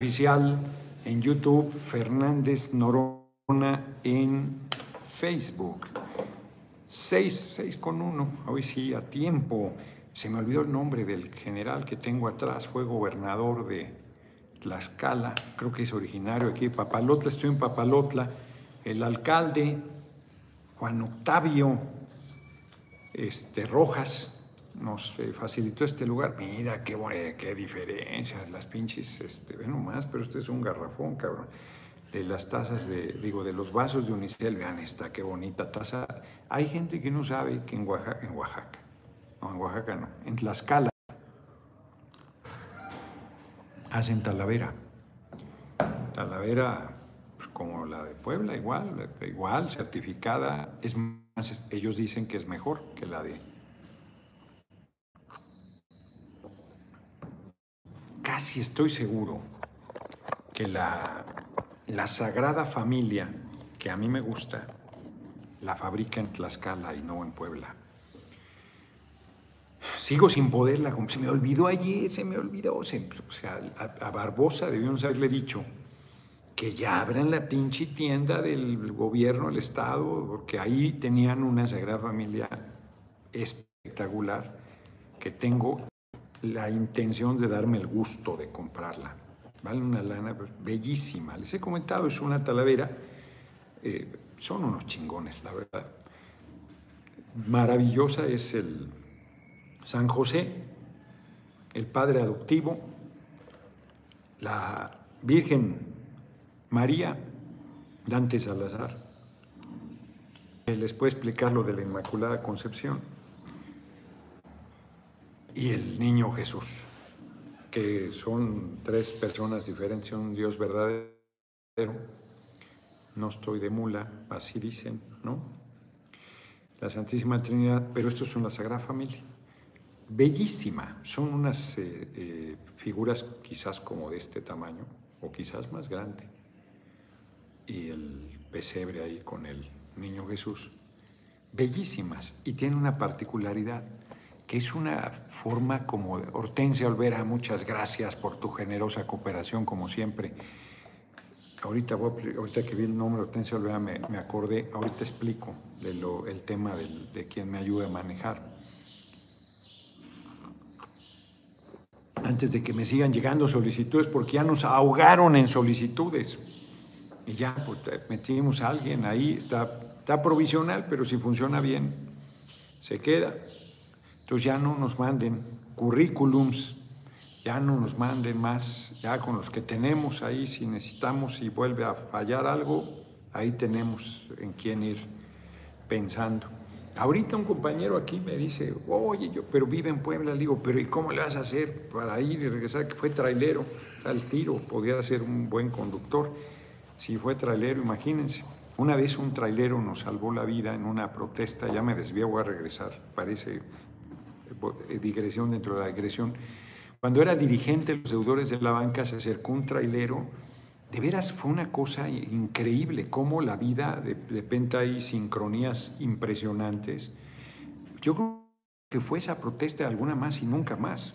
oficial en YouTube, Fernández Norona en Facebook. 6, 6 con 1, hoy sí, a tiempo. Se me olvidó el nombre del general que tengo atrás, fue gobernador de Tlaxcala, creo que es originario aquí Papalotla, estoy en Papalotla. El alcalde, Juan Octavio este, Rojas, nos eh, facilitó este lugar. Mira qué, qué diferencias, las pinches, este, ve nomás, pero este es un garrafón, cabrón. De las tazas de, digo, de los vasos de unicel, vean esta, qué bonita taza. Hay gente que no sabe que en Oaxaca, en Oaxaca, no, en Oaxaca no, en Tlaxcala, hacen talavera. Talavera, pues como la de Puebla, igual, igual, certificada. Es ellos dicen que es mejor que la de casi estoy seguro que la, la Sagrada Familia, que a mí me gusta, la fabrica en Tlaxcala y no en Puebla. Sigo sin poderla, como se me olvidó ayer, se me olvidó. o sea, a, Barbosa debíamos haberle dicho que ya abran la pinche tienda del gobierno, del Estado, porque ahí tenían una Sagrada Familia espectacular que tengo la intención de darme el gusto de comprarla. Vale una lana bellísima. Les he comentado, es una talavera. Eh, son unos chingones, la verdad. Maravillosa es el San José, el Padre adoptivo, la Virgen María, Dante Salazar. Les puedo explicar lo de la Inmaculada Concepción y el niño Jesús, que son tres personas diferentes, un Dios verdadero. No estoy de mula, así dicen, ¿no? La Santísima Trinidad, pero estos son la Sagrada Familia. Bellísima, son unas eh, eh, figuras quizás como de este tamaño, o quizás más grande. Y el pesebre ahí con el niño Jesús. Bellísimas, y tiene una particularidad que es una forma como Hortensia Olvera, muchas gracias por tu generosa cooperación como siempre. Ahorita, ahorita que vi el nombre Hortensia Olvera me, me acordé, ahorita explico el tema de quien me ayuda a manejar. Antes de que me sigan llegando solicitudes, porque ya nos ahogaron en solicitudes. Y ya, pues metimos a alguien ahí, está provisional, pero si funciona bien, se queda. Entonces ya no nos manden currículums, ya no nos manden más, ya con los que tenemos ahí, si necesitamos y vuelve a fallar algo, ahí tenemos en quién ir pensando. Ahorita un compañero aquí me dice, oye, yo, pero vive en Puebla, le digo, pero ¿y cómo le vas a hacer para ir y regresar? Que fue trailero, al tiro, podía ser un buen conductor. Si fue trailero, imagínense. Una vez un trailero nos salvó la vida en una protesta, ya me desvío, voy a regresar, parece digresión dentro de la digresión. Cuando era dirigente de los deudores de la banca, se acercó un trailero. De veras fue una cosa increíble, cómo la vida, de, repente hay sincronías impresionantes. Yo creo que fue esa protesta de alguna más y nunca más.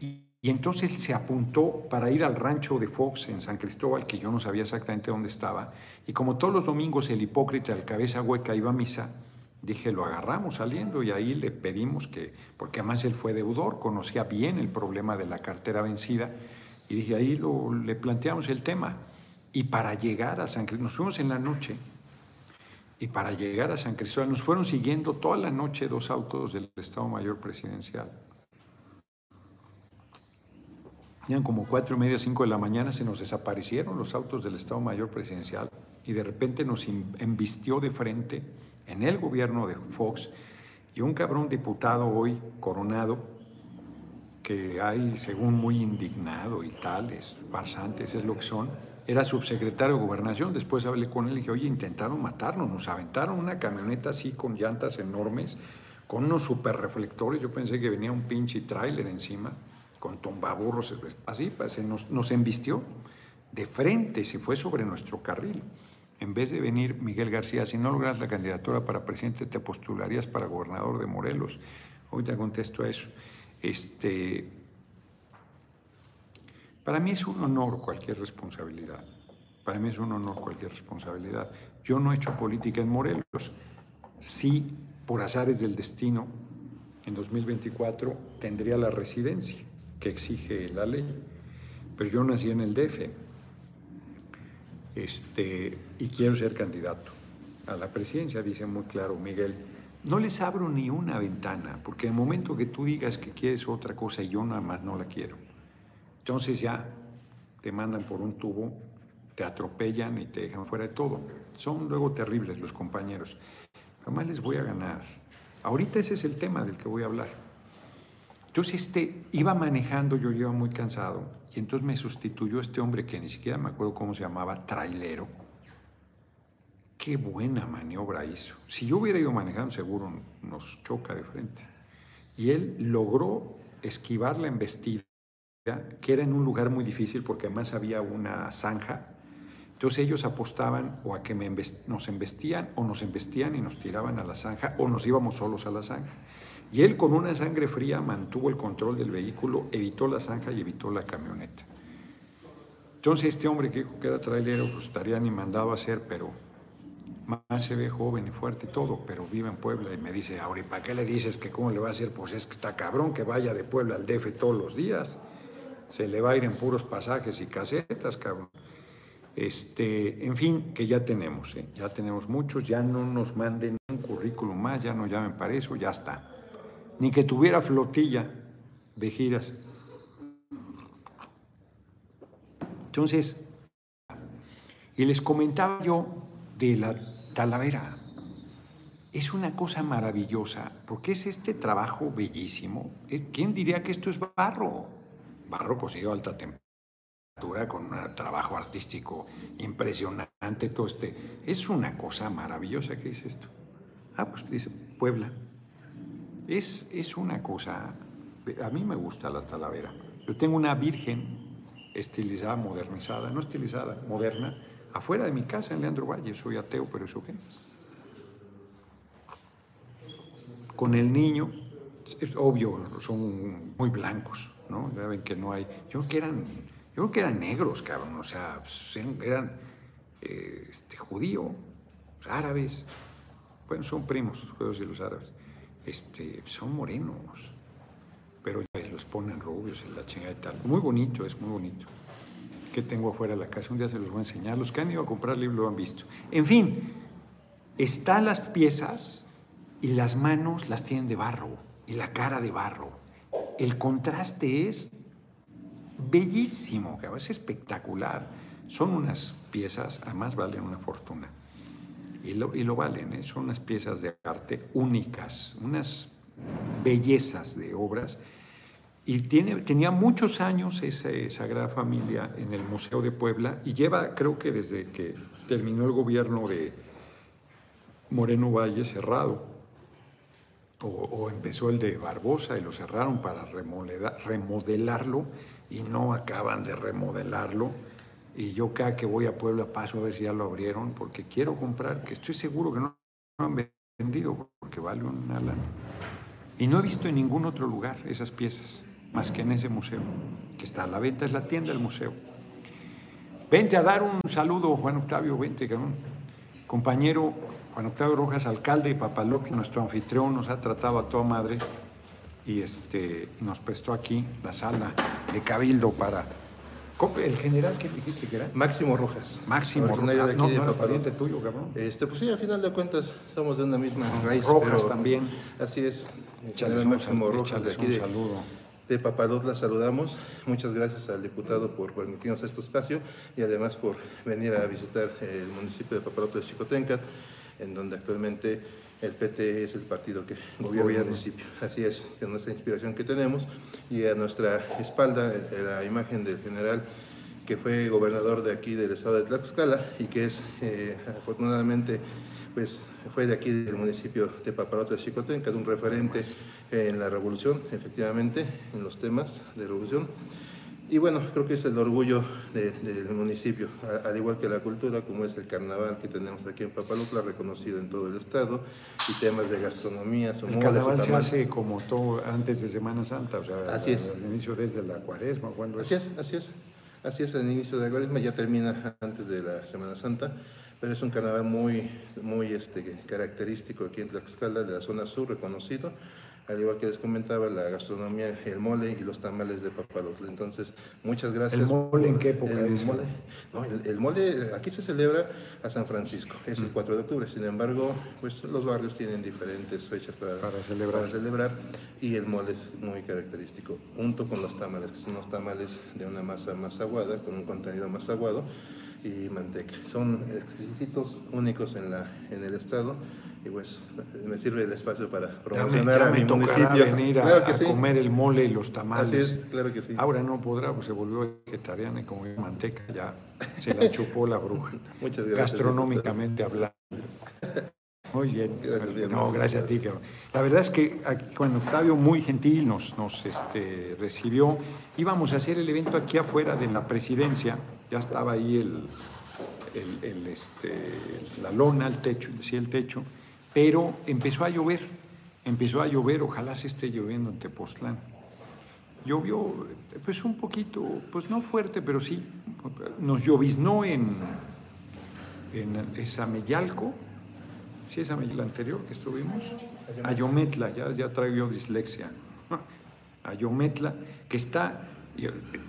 Y, y entonces se apuntó para ir al rancho de Fox en San Cristóbal, que yo no sabía exactamente dónde estaba. Y como todos los domingos el hipócrita al cabeza hueca iba a misa, Dije, lo agarramos saliendo y ahí le pedimos que, porque además él fue deudor, conocía bien el problema de la cartera vencida, y dije, ahí lo, le planteamos el tema. Y para llegar a San Cristóbal, nos fuimos en la noche, y para llegar a San Cristóbal nos fueron siguiendo toda la noche dos autos del Estado Mayor Presidencial. Eran como cuatro y media, cinco de la mañana, se nos desaparecieron los autos del Estado Mayor Presidencial y de repente nos embistió de frente en el gobierno de Fox y un cabrón diputado hoy coronado que hay según muy indignado y tales, farsantes, es lo que son, era subsecretario de gobernación, después hablé con él y dije, oye, intentaron matarnos, nos aventaron una camioneta así con llantas enormes, con unos super reflectores, yo pensé que venía un pinche tráiler encima, con tombaburros, así, pues, nos, nos embistió de frente, se fue sobre nuestro carril en vez de venir Miguel García, si no logras la candidatura para presidente, te postularías para gobernador de Morelos. Hoy te contesto a eso. Este, Para mí es un honor cualquier responsabilidad. Para mí es un honor cualquier responsabilidad. Yo no he hecho política en Morelos. Sí, por azares del destino, en 2024 tendría la residencia que exige la ley. Pero yo nací en el DF este, y quiero ser candidato a la presidencia, dice muy claro Miguel. No les abro ni una ventana, porque el momento que tú digas que quieres otra cosa yo nada más no la quiero, entonces ya te mandan por un tubo, te atropellan y te dejan fuera de todo. Son luego terribles los compañeros. Jamás les voy a ganar. Ahorita ese es el tema del que voy a hablar. Entonces este, iba manejando, yo iba muy cansado, y entonces me sustituyó este hombre que ni siquiera me acuerdo cómo se llamaba, trailero. Qué buena maniobra hizo. Si yo hubiera ido manejando, seguro nos choca de frente. Y él logró esquivar la embestida, que era en un lugar muy difícil porque además había una zanja. Entonces ellos apostaban o a que nos embestían o nos embestían y nos tiraban a la zanja o nos íbamos solos a la zanja. Y él con una sangre fría mantuvo el control del vehículo, evitó la zanja y evitó la camioneta. Entonces este hombre que dijo que era trailero, pues estaría ni mandado a hacer, pero más se ve joven y fuerte y todo, pero vive en Puebla y me dice, ahora, ¿para qué le dices que cómo le va a hacer? Pues es que está cabrón que vaya de Puebla al DF todos los días. Se le va a ir en puros pasajes y casetas, cabrón. Este, en fin, que ya tenemos, ¿eh? ya tenemos muchos, ya no nos manden un currículum más, ya no llamen para eso, ya está ni que tuviera flotilla de giras. Entonces, y les comentaba yo de la Talavera. Es una cosa maravillosa, porque es este trabajo bellísimo. ¿Quién diría que esto es barro? Barro cocido a alta temperatura, con un trabajo artístico impresionante, todo este. Es una cosa maravillosa que dice esto. Ah, pues dice Puebla. Es, es una cosa, a mí me gusta la talavera. Yo tengo una virgen estilizada, modernizada, no estilizada, moderna, afuera de mi casa en Leandro Valle. Soy ateo, pero eso qué. Con el niño, es obvio, son muy blancos, ¿no? Saben que no hay. Yo creo que eran, yo creo que eran negros, cabrón, o sea, pues, eran eh, este, judíos, árabes. Bueno, son primos, los judíos y los árabes este, son morenos, pero los ponen rubios en la chingada y tal. Muy bonito, es muy bonito. Que tengo afuera de la casa, un día se los voy a enseñar. Los que han ido a comprar libros lo han visto. En fin, están las piezas y las manos las tienen de barro y la cara de barro. El contraste es bellísimo, es espectacular. Son unas piezas, además valen una fortuna y lo, valen, ¿eh? son unas piezas de arte únicas, unas bellezas de obras. Y tiene, tenía muchos años esa Sagrada Familia en el Museo de Puebla y lleva, creo que desde que terminó el gobierno de Moreno Valle cerrado, o, empezó el de Barbosa y lo cerraron para remodelarlo y no acaban de remodelarlo. Y yo cada que voy a Puebla paso a ver si ya lo abrieron porque quiero comprar, que estoy seguro que no, han vendido porque vale una lana. Y no he visto en ningún otro lugar esas piezas, más que en ese museo, que está a la venta, es la tienda del museo. Vente a dar un saludo, Juan Octavio, vente, cabrón. Compañero Juan Octavio Rojas, alcalde de Papaloc, nuestro anfitrión, nos ha tratado a toda madre y este, nos prestó aquí la sala de cabildo para ¿El general qué dijiste que era? Máximo Rojas. Máximo Rojas. De no, no pariente tuyo, cabrón. Este, pues sí, a final de cuentas somos de una misma raíz. Rojas también. Así es. Échales Máximo Rojas de aquí un saludo. De, de saludamos. Muchas gracias al diputado por permitirnos este espacio y además por venir a visitar el municipio de Papalote de Chicotencat, en donde actualmente el PT es el partido que gobierna el municipio. Así es, es nuestra inspiración que tenemos. Y a nuestra espalda eh, la imagen del general que fue gobernador de aquí del estado de Tlaxcala y que es eh, afortunadamente pues fue de aquí del municipio de Paparote de Chicotenca, de un referente en la revolución, efectivamente, en los temas de revolución. Y bueno, creo que es el orgullo del municipio, al igual que la cultura, como es el carnaval que tenemos aquí en Papalotla, reconocido en todo el estado, y temas de gastronomía. El carnaval se hace como todo antes de Semana Santa, o sea, así es. al inicio desde la cuaresma. Cuando así es, así es. Así es, el inicio de la cuaresma ya termina antes de la Semana Santa, pero es un carnaval muy, muy este, característico aquí en Tlaxcala, de la zona sur, reconocido, al igual que les comentaba, la gastronomía, el mole y los tamales de papalotle. Entonces, muchas gracias. ¿El mole en qué época el Mole, no, el, mole aquí se celebra a San Francisco, es el 4 mm. de octubre. Sin embargo, pues los barrios tienen diferentes fechas para, celebrar. para celebrar y el mole es muy característico, junto con los tamales, que son los tamales de una masa más aguada, con un contenido más aguado y manteca. Son exquisitos, únicos en, la, en el estado y pues me sirve el espacio para promocionar ya me, ya a mi municipio. venir a, comer el mole y los tamales. Así es, claro que sí. Ahora no podrá, pues se volvió vegetariana y como manteca ya se la chupó la bruja. Muchas gracias. Gastronómicamente hablando. Muy bien. no, gracias a ti. La verdad es que cuando Octavio muy gentil nos, nos este, recibió, íbamos a hacer el evento aquí afuera de la presidencia, ya estaba ahí el, el, este, la lona, el techo, decía el techo, pero empezó a llover, empezó a llover, ojalá se esté lloviendo en Tepoztlán. Llovió, pues un poquito, pues no fuerte, pero sí, nos lloviznó en, en Sameyalco, sí es Ameyalco anterior que estuvimos, Ayometla, ya, ya traigo dislexia, Ayometla, que está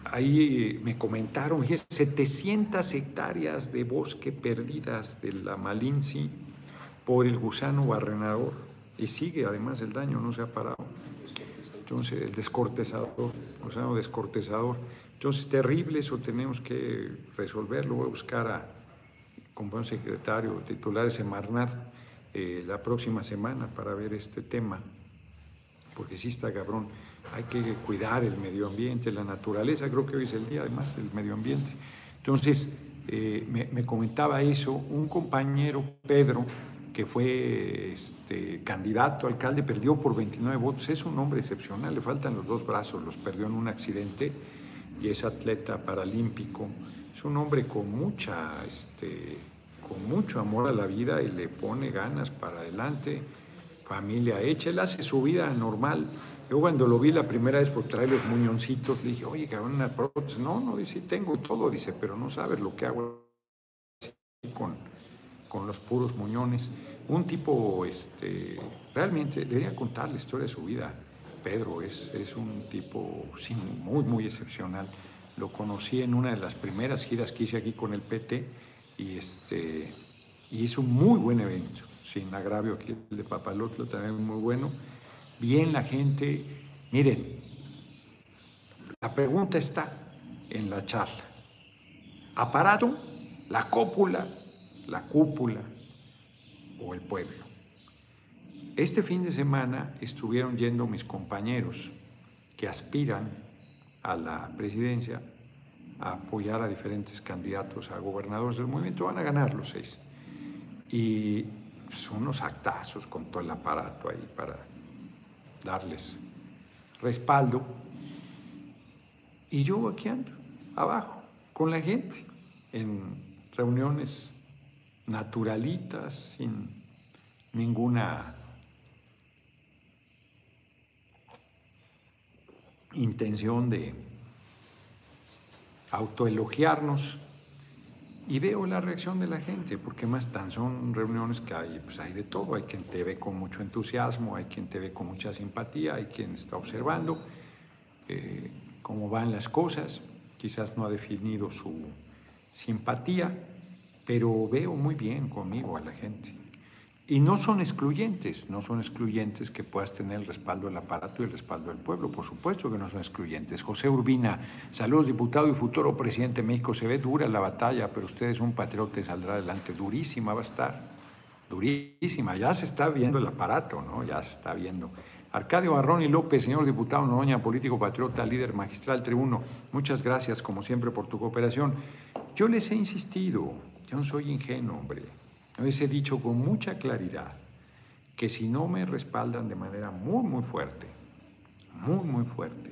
Ahí me comentaron, 700 hectáreas de bosque perdidas de la Malinci por el gusano barrenador y sigue además el daño, no se ha parado. Entonces, el descortezador, gusano descortezador. Entonces, terrible, eso tenemos que resolverlo. Voy a buscar a, como un secretario titular ese Semarnat eh, la próxima semana para ver este tema, porque sí está cabrón. Hay que cuidar el medio ambiente, la naturaleza. Creo que hoy es el día, además, del medio ambiente. Entonces, eh, me, me comentaba eso un compañero, Pedro, que fue este, candidato a alcalde, perdió por 29 votos. Es un hombre excepcional, le faltan los dos brazos, los perdió en un accidente y es atleta paralímpico. Es un hombre con mucha, este, con mucho amor a la vida y le pone ganas para adelante. Familia él hace su vida normal. Yo cuando lo vi la primera vez por traer los muñoncitos, dije, oye, cabrón, una prótesis. No, no, dice, tengo todo, dice, pero no sabes lo que hago con con los puros muñones. Un tipo, este, realmente, debería contar la historia de su vida. Pedro es, es un tipo muy, muy excepcional. Lo conocí en una de las primeras giras que hice aquí con el PT y, este, y hizo un muy buen evento, sin agravio aquí el de Papalotlo también muy bueno. Bien la gente, miren, la pregunta está en la charla. Aparato, la cópula, la cúpula o el pueblo. Este fin de semana estuvieron yendo mis compañeros que aspiran a la presidencia a apoyar a diferentes candidatos a gobernadores del movimiento, van a ganar los seis. Y son unos actazos con todo el aparato ahí para darles respaldo. Y yo aquí ando, abajo, con la gente, en reuniones naturalitas, sin ninguna intención de autoelogiarnos. Y veo la reacción de la gente, porque más tan son reuniones que hay, pues hay de todo. Hay quien te ve con mucho entusiasmo, hay quien te ve con mucha simpatía, hay quien está observando eh, cómo van las cosas. Quizás no ha definido su simpatía, pero veo muy bien conmigo a la gente. Y no son excluyentes, no son excluyentes que puedas tener el respaldo del aparato y el respaldo del pueblo, por supuesto que no son excluyentes. José Urbina, saludos diputado y futuro presidente de México, se ve dura la batalla, pero usted es un patriota y saldrá adelante, durísima va a estar, durísima, ya se está viendo el aparato, ¿no? Ya se está viendo. Arcadio Barrón y López, señor diputado Noroña, político patriota, líder magistral, tribuno, muchas gracias como siempre por tu cooperación. Yo les he insistido, yo no soy ingenuo, hombre. Les he dicho con mucha claridad que si no me respaldan de manera muy, muy fuerte, muy, muy fuerte,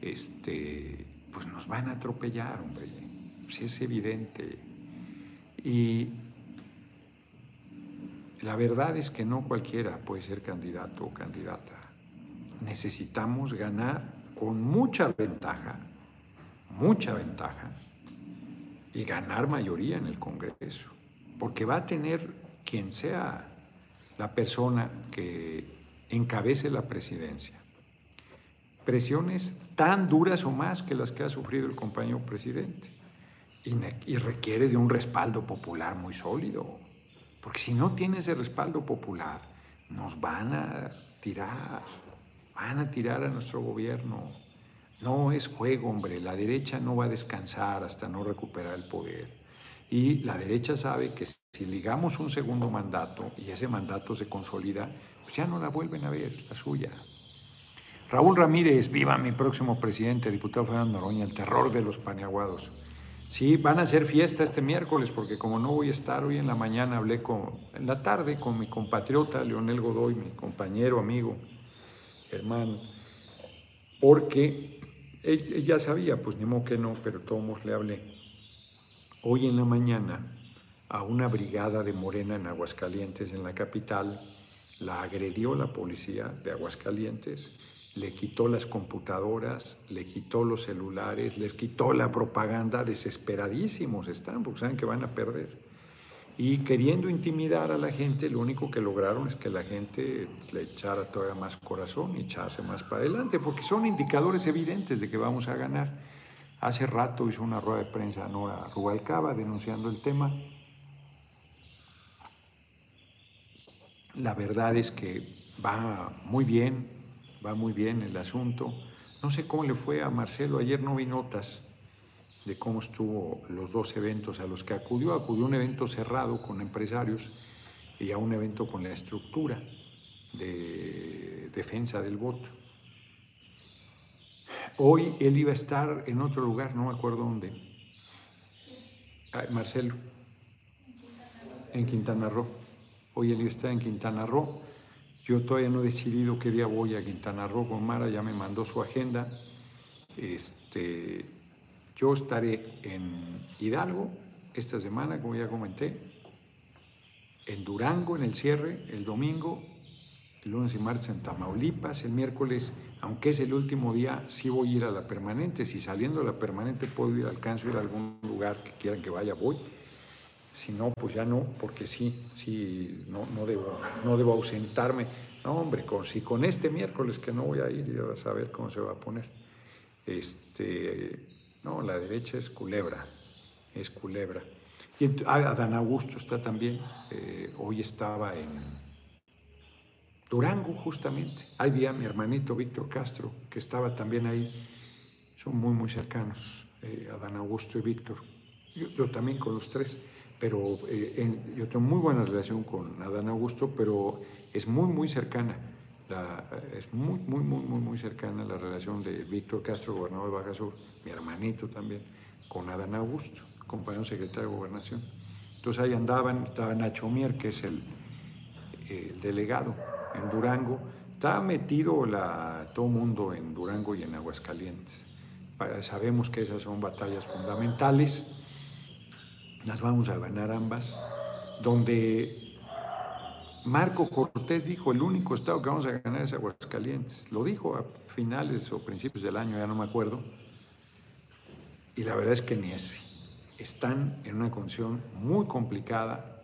este, pues nos van a atropellar, hombre. Pues es evidente. Y la verdad es que no cualquiera puede ser candidato o candidata. Necesitamos ganar con mucha ventaja, mucha ventaja y ganar mayoría en el Congreso, porque va a tener quien sea la persona que encabece la presidencia. Presiones tan duras o más que las que ha sufrido el compañero presidente. Y, requiere de un respaldo popular muy sólido. Porque si no tiene ese respaldo popular, nos van a tirar, van a tirar a nuestro gobierno. No es juego, hombre. La derecha no va a descansar hasta no recuperar el poder. Y la derecha sabe que si ligamos un segundo mandato y ese mandato se consolida, pues ya no la vuelven a ver, la suya. Raúl Ramírez, viva mi próximo presidente, diputado Fernando Noroña, el terror de los paneaguados. Sí, van a hacer fiesta este miércoles porque como no voy a estar hoy en la mañana, hablé con, en la tarde con mi compatriota Leonel Godoy, mi compañero, amigo, hermano, porque él, ya sabía, pues ni modo que no, pero todos le hablé. Hoy en la mañana a una brigada de Morena en Aguascalientes, en la capital, la agredió la policía de Aguascalientes le quitó las computadoras, le quitó los celulares, les quitó la propaganda, desesperadísimos están, porque saben que van a perder. Y queriendo intimidar a la gente, lo único que lograron es que la gente le echara todavía más corazón y echarse más para adelante, porque son indicadores evidentes de que vamos a ganar. Hace rato hizo una rueda de prensa Nora Rubalcaba denunciando el tema. La verdad es que va muy bien, va muy bien el asunto. No sé cómo le fue a Marcelo, ayer no vi notas de cómo estuvo los dos eventos a los que acudió. Acudió a un evento cerrado con empresarios y a un evento con la estructura de defensa del voto. Hoy él iba a estar en otro lugar, no me acuerdo dónde. Marcelo, en Quintana Roo. Hoy él iba a estar en Quintana Roo yo todavía no he decidido qué día voy a Quintana Roo con Mara, ya me mandó su agenda. Este, yo estaré en Hidalgo esta semana, como ya comenté, en Durango en el cierre, el domingo, el lunes y martes en Tamaulipas, el miércoles, aunque es el último día, sí voy a ir a la permanente. Si saliendo de la permanente puedo ir, alcanzo a ir a algún lugar que quieran que vaya, voy. Si no, pues ya no, porque sí, sí, no, no, debo, no debo ausentarme. No, hombre, con, si con este miércoles que no voy a ir, ya vas a ver cómo se va a poner. Este, no, la derecha es culebra, es culebra. Y ah, Adán Augusto está también, eh, hoy estaba en Durango justamente. Ahí vi a mi hermanito Víctor Castro, que estaba también ahí. Son muy, muy cercanos, eh, Adán Augusto y Víctor. yo también con los tres pero eh, yo tengo muy buena relación con Adán Augusto, pero es muy, muy cercana. es muy, muy, muy, muy, muy cercana la relación de Víctor Castro, gobernador de Baja Sur, mi hermanito también, con Adán Augusto, compañero secretario de Gobernación. Entonces ahí andaban, estaba Nacho Mier, que es el delegado en Durango. Está metido la, todo el mundo en Durango y en Aguascalientes. Sabemos que esas son batallas fundamentales las vamos a ganar ambas, donde Marco Cortés dijo, el único estado que vamos a ganar es Aguascalientes. Lo dijo a finales o principios del año, ya no me acuerdo. Y la verdad es que ni ese. Están en una condición muy complicada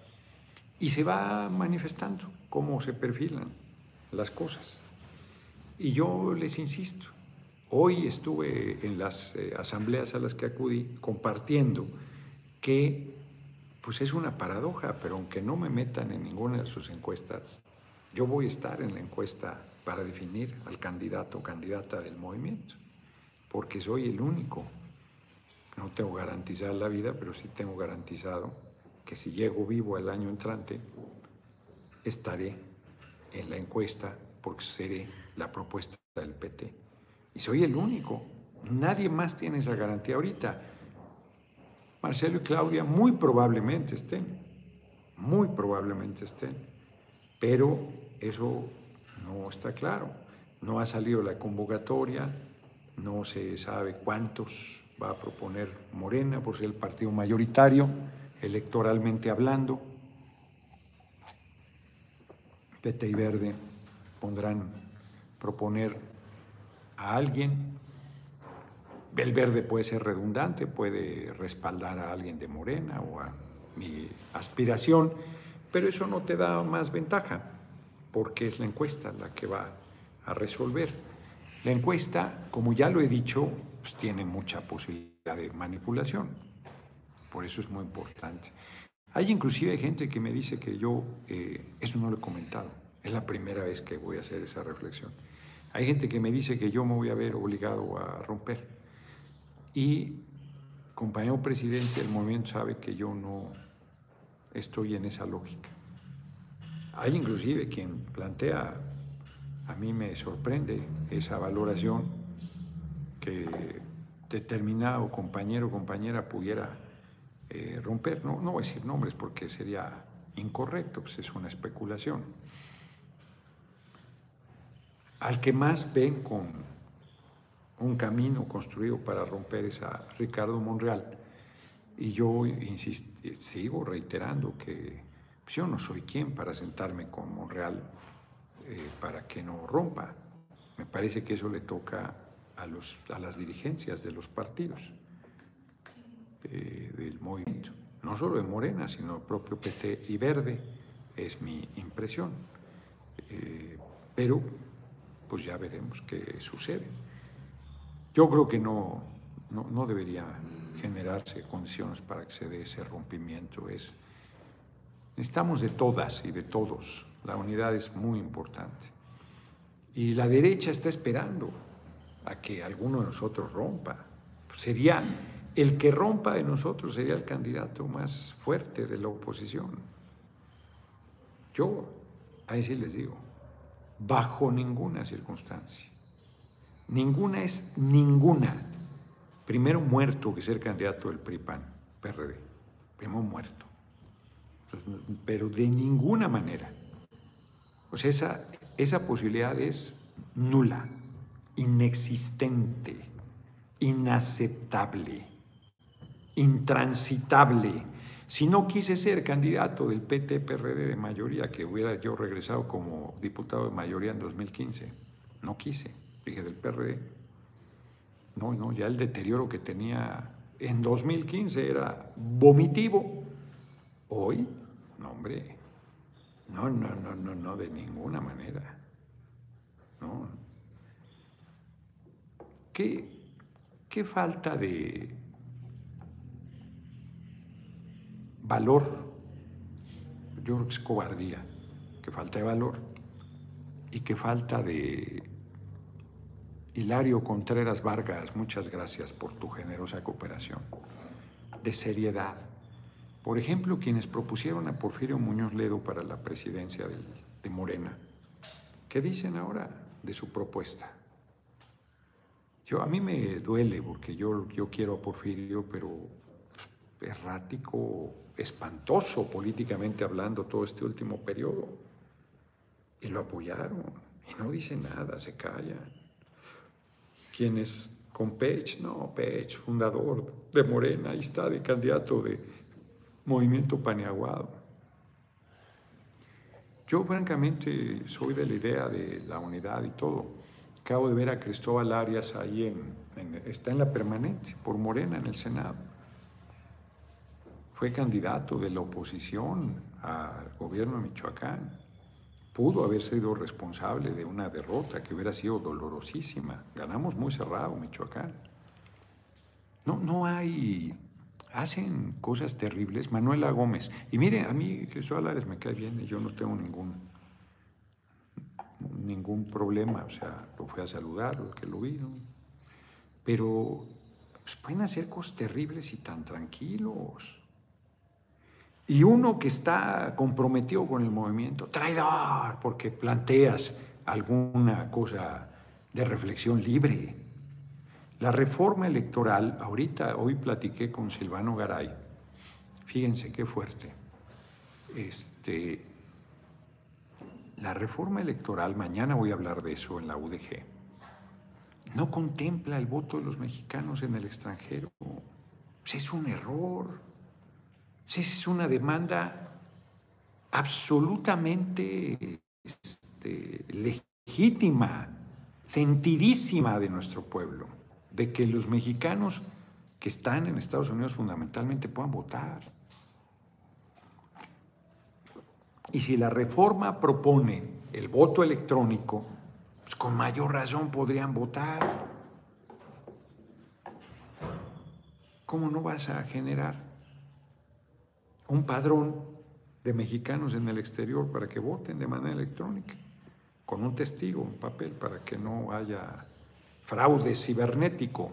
y se va manifestando cómo se perfilan las cosas. Y yo les insisto, hoy estuve en las eh, asambleas a las que acudí compartiendo que pues es una paradoja, pero aunque no me metan en ninguna de sus encuestas, yo voy a estar en la encuesta para definir al candidato o candidata del movimiento, porque soy el único. No tengo garantizada la vida, pero sí tengo garantizado que si llego vivo el año entrante, estaré en la encuesta porque seré la propuesta del PT. Y soy el único. Nadie más tiene esa garantía ahorita. Marcelo y Claudia muy probablemente estén, muy probablemente estén, pero eso no está claro. No ha salido la convocatoria, no se sabe cuántos va a proponer Morena por ser el partido mayoritario, electoralmente hablando. PT y Verde pondrán proponer a alguien El verde puede ser redundante, puede respaldar a alguien de Morena o a mi aspiración, pero eso no te da más ventaja, porque es la encuesta la que va a resolver. La encuesta, como ya lo he dicho, pues tiene mucha posibilidad de manipulación, por eso es muy importante. Hay inclusive gente que me dice que yo, eh, eso no lo he comentado, es la primera vez que voy a hacer esa reflexión. Hay gente que me dice que yo me voy a ver obligado a romper. Y, compañero presidente, el movimiento sabe que yo no estoy en esa lógica. Hay inclusive quien plantea, a mí me sorprende esa valoración que determinado compañero o compañera pudiera eh, romper. No, no voy a decir nombres porque sería incorrecto, pues es una especulación. Al que más ven con un camino construido para romper es a Ricardo Monreal. Y yo sigo reiterando que pues, yo no soy quien para sentarme con Monreal eh, para que no rompa. Me parece que eso le toca a, los, a las dirigencias de los partidos. Del movimiento, no solo de Morena, sino el propio PT y Verde, es mi impresión. Eh, pero pues ya veremos qué sucede. Yo creo que no, no, no, debería generarse condiciones para que se dé ese rompimiento. Es, necesitamos de todas y de todos. La unidad es muy importante. Y la derecha está esperando a que alguno de nosotros rompa. Sería el que rompa de nosotros sería el candidato más fuerte de la oposición. Yo, ahí sí les digo, bajo ninguna circunstancia. Ninguna es ninguna. Primero muerto que ser candidato del PRIPAN, PRD. Primero muerto. Pero de ninguna manera. O sea, esa, esa posibilidad es nula, inexistente, inaceptable intransitable. Si no quise ser candidato del PT-PRD de mayoría, que hubiera yo regresado como diputado de mayoría en 2015, no quise, dije del PRD. No, no, ya el deterioro que tenía en 2015 era vomitivo. Hoy, no, hombre, no, no, no, no, no, de ninguna manera. No. ¿Qué, qué falta de, valor. Yo creo que es cobardía, que falta de valor y que falta de Hilario Contreras Vargas, muchas gracias por tu generosa cooperación, de seriedad. Por ejemplo, quienes propusieron a Porfirio Muñoz Ledo para la presidencia de, Morena, ¿qué dicen ahora de su propuesta? Yo, a mí me duele porque yo, yo quiero a Porfirio, pero errático, espantoso políticamente hablando todo este último periodo. Y lo apoyaron. Y no dice nada, se callan. Quienes con Pech, no, Pech, fundador de Morena, ahí está de candidato de Movimiento Paneaguado. Yo francamente soy de la idea de la unidad y todo. Acabo de ver a Cristóbal Arias ahí está en la permanente por Morena en el Senado fue candidato de la oposición al gobierno de Michoacán. Pudo haber sido responsable de una derrota que hubiera sido dolorosísima. Ganamos muy cerrado Michoacán. No, no hay... Hacen cosas terribles. Manuela Gómez. Y mire, a mí Jesús Álvarez me cae bien y yo no tengo ningún, ningún problema. O sea, lo fui a saludar, lo que lo vi. Pero pues, pueden hacer cosas terribles y tan tranquilos. Y uno que está comprometido con el movimiento, traidor, porque planteas alguna cosa de reflexión libre. La reforma electoral, ahorita, hoy platiqué con Silvano Garay, fíjense qué fuerte. Este, la reforma electoral, mañana voy a hablar de eso en la UDG, no contempla el voto de los mexicanos en el extranjero. es un error es una demanda absolutamente este, legítima, sentidísima de nuestro pueblo, de que los mexicanos que están en Estados Unidos fundamentalmente puedan votar. Y si la reforma propone el voto electrónico, pues con mayor razón podrían votar. ¿Cómo no vas a generar un padrón de mexicanos en el exterior para que voten de manera electrónica? Con un testigo, un papel, para que no haya fraude cibernético.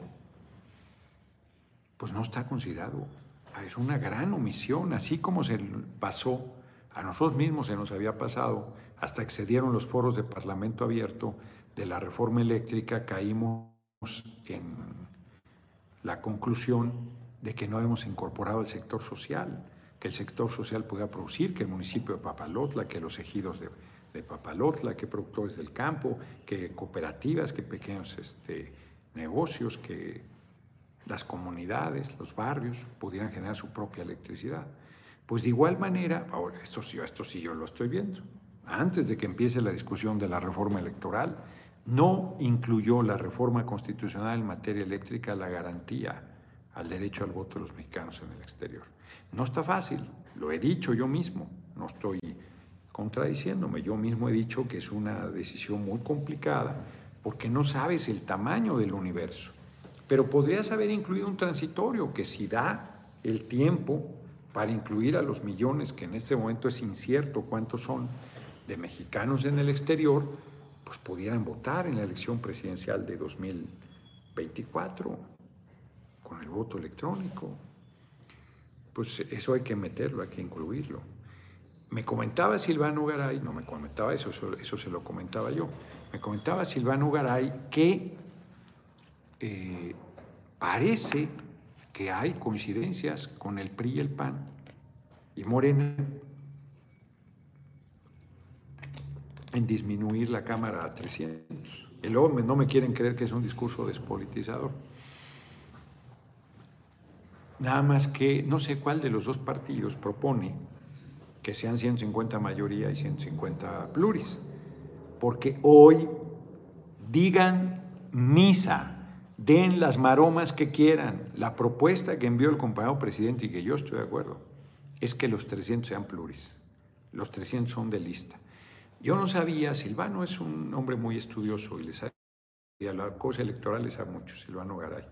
Pues no está considerado. Es una gran omisión, así como se pasó, a nosotros mismos se nos había pasado, hasta excedieron los foros de Parlamento abierto de la reforma eléctrica, caímos en la conclusión de que no hemos incorporado el sector social, el sector social pueda producir, que el municipio de Papalotla, que los ejidos de, de Papalotla, que productores del campo, que cooperativas, que pequeños este, negocios, que las comunidades, los barrios pudieran generar su propia electricidad. Pues de igual manera, ahora esto sí, esto sí yo lo estoy viendo, antes de que empiece la discusión de la reforma electoral, no incluyó la reforma constitucional en materia eléctrica la garantía al derecho al voto de los mexicanos en el exterior. No está fácil, lo he dicho yo mismo, no estoy contradiciéndome, yo mismo he dicho que es una decisión muy complicada porque no sabes el tamaño del universo, pero podrías haber incluido un transitorio que si da el tiempo para incluir a los millones, que en este momento es incierto cuántos son, de mexicanos en el exterior, pues pudieran votar en la elección presidencial de 2024 con el voto electrónico. Pues eso hay que meterlo, hay que incluirlo. Me comentaba Silvano Garay, no me comentaba eso, eso, se lo comentaba yo, me comentaba Silvano Garay que eh, parece que hay coincidencias con el PRI y el PAN y Morena en disminuir la Cámara a 300. Y luego no me quieren creer que es un discurso despolitizador. Nada más que no sé cuál de los dos partidos propone que sean 150 mayoría y 150 pluris. Porque hoy digan misa, den las maromas que quieran. La propuesta que envió el compañero presidente y que yo estoy de acuerdo es que los 300 sean pluris. Los 300 son de lista. Yo no sabía, Silvano es un hombre muy estudioso y, les a la cosa electoral les sabe mucho, Silvano Garay.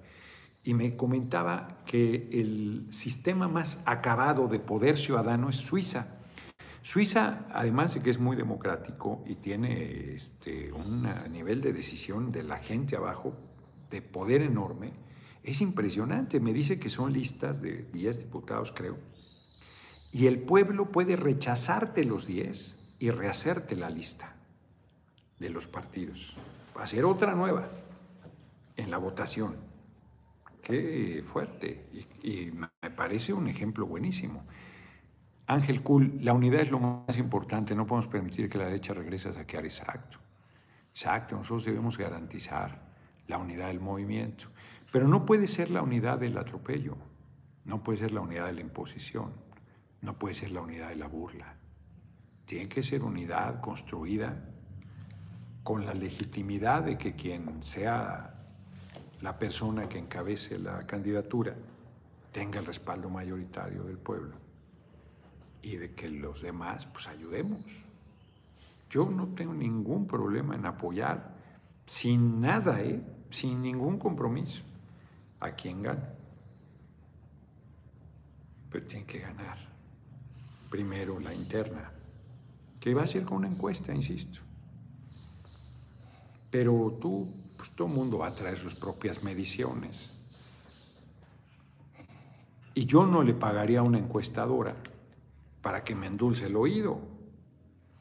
Y me comentaba que el sistema más acabado de poder ciudadano es Suiza. Suiza, además de que es muy democrático y tiene este, un nivel de decisión de la gente abajo de poder enorme, es impresionante. Me dice que son listas de 10 diputados, creo. Y el pueblo puede rechazarte los 10 y rehacerte la lista de los partidos. Hacer otra nueva en la votación. Qué fuerte. Y, me parece un ejemplo buenísimo. Ángel Cool, la unidad es lo más importante. No podemos permitir que la derecha regrese a saquear. Exacto. Exacto. Nosotros debemos garantizar la unidad del movimiento. Pero no puede ser la unidad del atropello. No puede ser la unidad de la imposición. No puede ser la unidad de la burla. Tiene que ser unidad construida con la legitimidad de que quien sea la persona que encabece la candidatura tenga el respaldo mayoritario del pueblo y de que los demás pues ayudemos. Yo no tengo ningún problema en apoyar sin nada, ¿eh? sin ningún compromiso a quien gane. Pero tiene que ganar primero la interna que va a ser con una encuesta, insisto. Pero tú, pues todo el mundo va a traer sus propias mediciones. Y yo no le pagaría a una encuestadora para que me endulce el oído.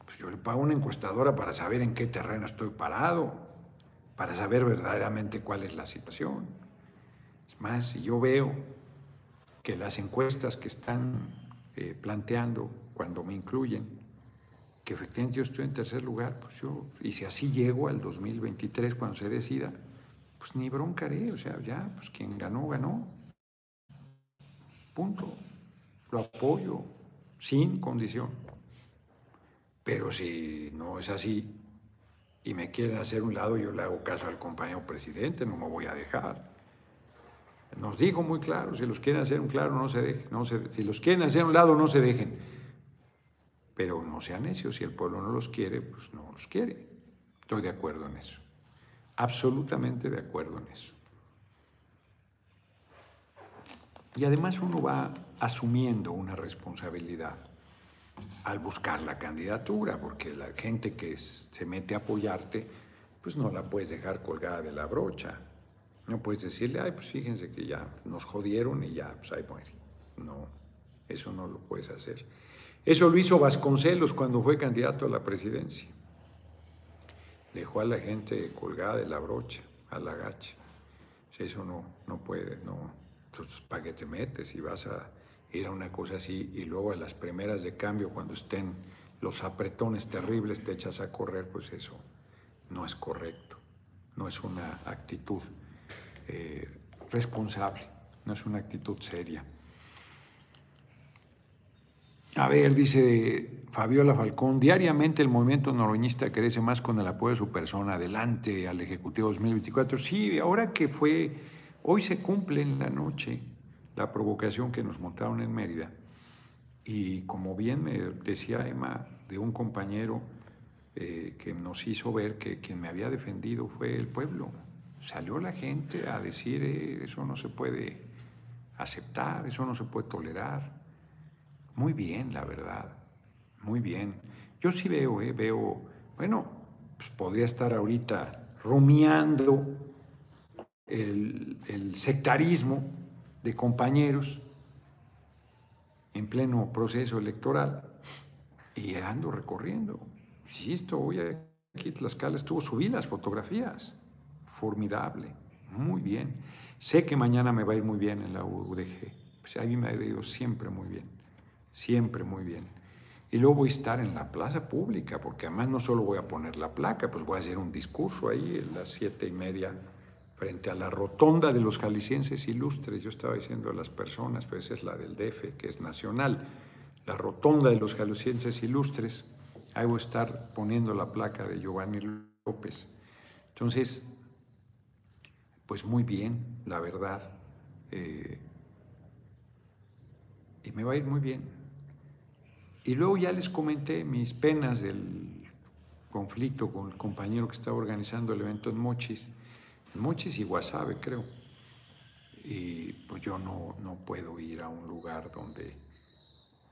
Pues yo le pago a una encuestadora para saber en qué terreno estoy parado, para saber verdaderamente cuál es la situación. Es más, si yo veo que las encuestas que están eh, planteando cuando me incluyen que efectivamente yo estoy en tercer lugar, pues yo, y si así llego al 2023 cuando se decida, pues ni broncaré, o sea, ya, pues quien ganó, ganó. Punto. Lo apoyo sin condición. Pero si no es así y me quieren hacer un lado, yo le hago caso al compañero presidente, no me voy a dejar. Nos dijo muy claro, si los quieren hacer un claro, no se dejen, no se, si los quieren hacer un lado, no se dejen. Pero no sean necios, si el pueblo no los quiere, pues no los quiere. Estoy de acuerdo en eso. Absolutamente de acuerdo en eso. Y además uno va asumiendo una responsabilidad al buscar la candidatura, porque la gente que se mete a apoyarte, pues no la puedes dejar colgada de la brocha. No puedes decirle, ay, pues fíjense que ya nos jodieron y ya, pues ahí muere. No, eso no lo puedes hacer. Eso lo hizo Vasconcelos cuando fue candidato a la presidencia. Dejó a la gente colgada de la brocha, a la gacha. Eso no, no puede, no. Entonces, ¿para qué te metes? Y vas a ir a una cosa así y luego a las primeras de cambio, cuando estén los apretones terribles, te echas a correr, pues eso no es correcto. No es una actitud eh, responsable, no es una actitud seria. A ver, dice Fabiola Falcón, diariamente el movimiento noroñista crece más con el apoyo de su persona. Adelante al Ejecutivo 2024. Sí, ahora que fue, hoy se cumple en la noche la provocación que nos montaron en Mérida. Y como bien me decía Emma, de un compañero eh, que nos hizo ver que quien me había defendido fue el pueblo. Salió la gente a decir, eh, eso no se puede aceptar, eso no se puede tolerar. Muy bien, la verdad, muy bien. Yo sí veo, eh, veo, bueno, pues podría estar ahorita rumiando el, sectarismo de compañeros en pleno proceso electoral y ando recorriendo. Sí, estoy aquí, Tlaxcala estuvo, subí las fotografías formidable, muy bien. Sé que mañana me va a ir muy bien en la UDG. Pues a mí me ha ido siempre muy bien, siempre muy bien. Y luego voy a estar en la plaza pública, porque además no solo voy a poner la placa, pues voy a hacer un discurso ahí a las siete y media frente a la rotonda de los jaliscienses ilustres. Yo estaba diciendo a las personas, pues esa es la del DF, que es nacional, la rotonda de los jaliscienses ilustres. Ahí voy a estar poniendo la placa de Giovanni López. Entonces, pues muy bien, la verdad. Eh, y me va a ir muy bien. Y luego ya les comenté mis penas del conflicto con el compañero que estaba organizando el evento en Mochis, en Mochis y Guasave, creo. Y pues yo no, no puedo ir a un lugar donde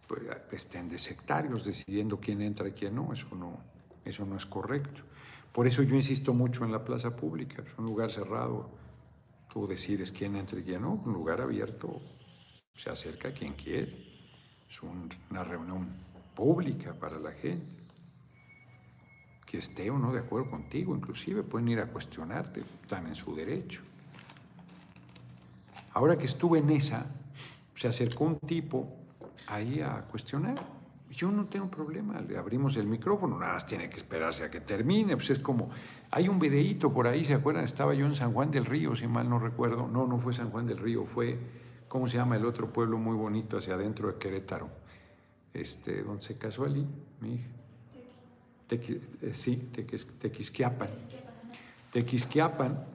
pues, estén de sectarios decidiendo quién entra y quién no, eso no, eso no es correcto. Por eso yo insisto mucho en la plaza pública, es un lugar cerrado, tú decides quién entra y quién no, un lugar abierto. Se acerca a quien quiere, es una reunión pública para la gente, que esté o no de acuerdo contigo, inclusive pueden ir a cuestionarte, están en su derecho. Ahora que estuve en esa, se acercó un tipo ahí a cuestionar yo no tengo problema, le abrimos el micrófono, nada más tiene que esperarse a que termine, pues es como, hay un videíto por ahí, ¿se acuerdan? Estaba yo en San Juan del Río, si mal no recuerdo, no, no fue San Juan del Río, fue, ¿cómo se llama el otro pueblo muy bonito hacia adentro de Querétaro? Este, donde se casó Ali, mi hija. Eh, sí, Tequisquiapan. Tequisquiapan.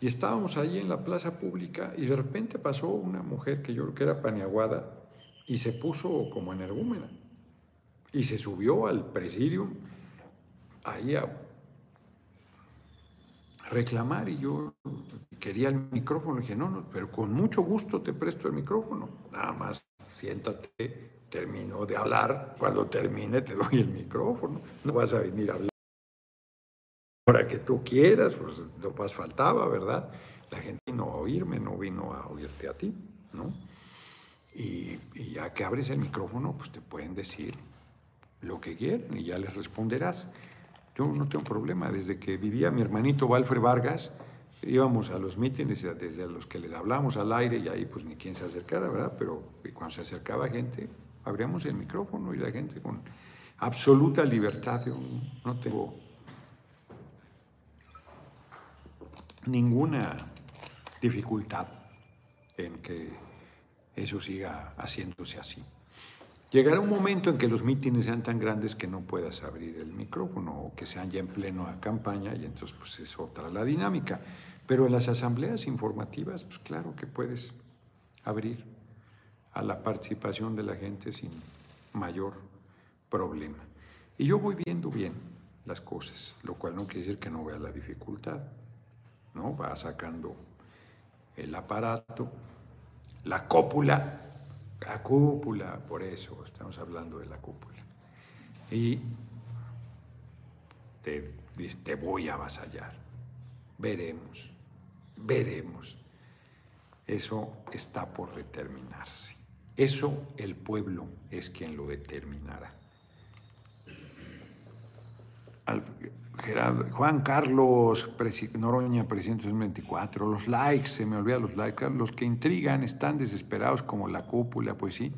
Y estábamos ahí en la plaza pública y de repente pasó una mujer que yo creo que era paniaguada y se puso como energúmena y se subió al presidio ahí a reclamar y yo quería el micrófono. Y dije, no, no, pero con mucho gusto te presto el micrófono. Nada más siéntate, termino de hablar. Cuando termine te doy el micrófono. No vas a venir a hablar ahora que tú quieras, pues no más faltaba, ¿verdad? La gente vino a oírme, no vino a oírte a ti, ¿no? Y, ya que abres el micrófono, pues te pueden decir lo que quieran y ya les responderás. Yo no tengo problema. Desde que vivía mi hermanito Walfred Vargas, íbamos a los mítines, desde los que les hablamos al aire y ahí pues ni quien se acercara, ¿verdad? Pero cuando se acercaba gente, abríamos el micrófono y la gente con absoluta libertad. Yo no tengo ninguna dificultad en que eso siga haciéndose así. Llegará un momento en que los mítines sean tan grandes que no puedas abrir el micrófono o que sean ya en pleno a campaña y entonces pues es otra la dinámica. Pero en las asambleas informativas, pues claro que puedes abrir a la participación de la gente sin mayor problema. Y yo voy viendo bien las cosas, lo cual no quiere decir que no vea la dificultad, ¿no? Va sacando el aparato, la cópula, la cúpula, por eso estamos hablando de la cúpula. Y te, te voy a avasallar. Veremos, veremos. Eso está por determinarse. Eso el pueblo es quien lo determinará. Juan Carlos Noroña, presidente 2024, los likes, se me olvida los likes, los que intrigan están desesperados como la cúpula, pues sí,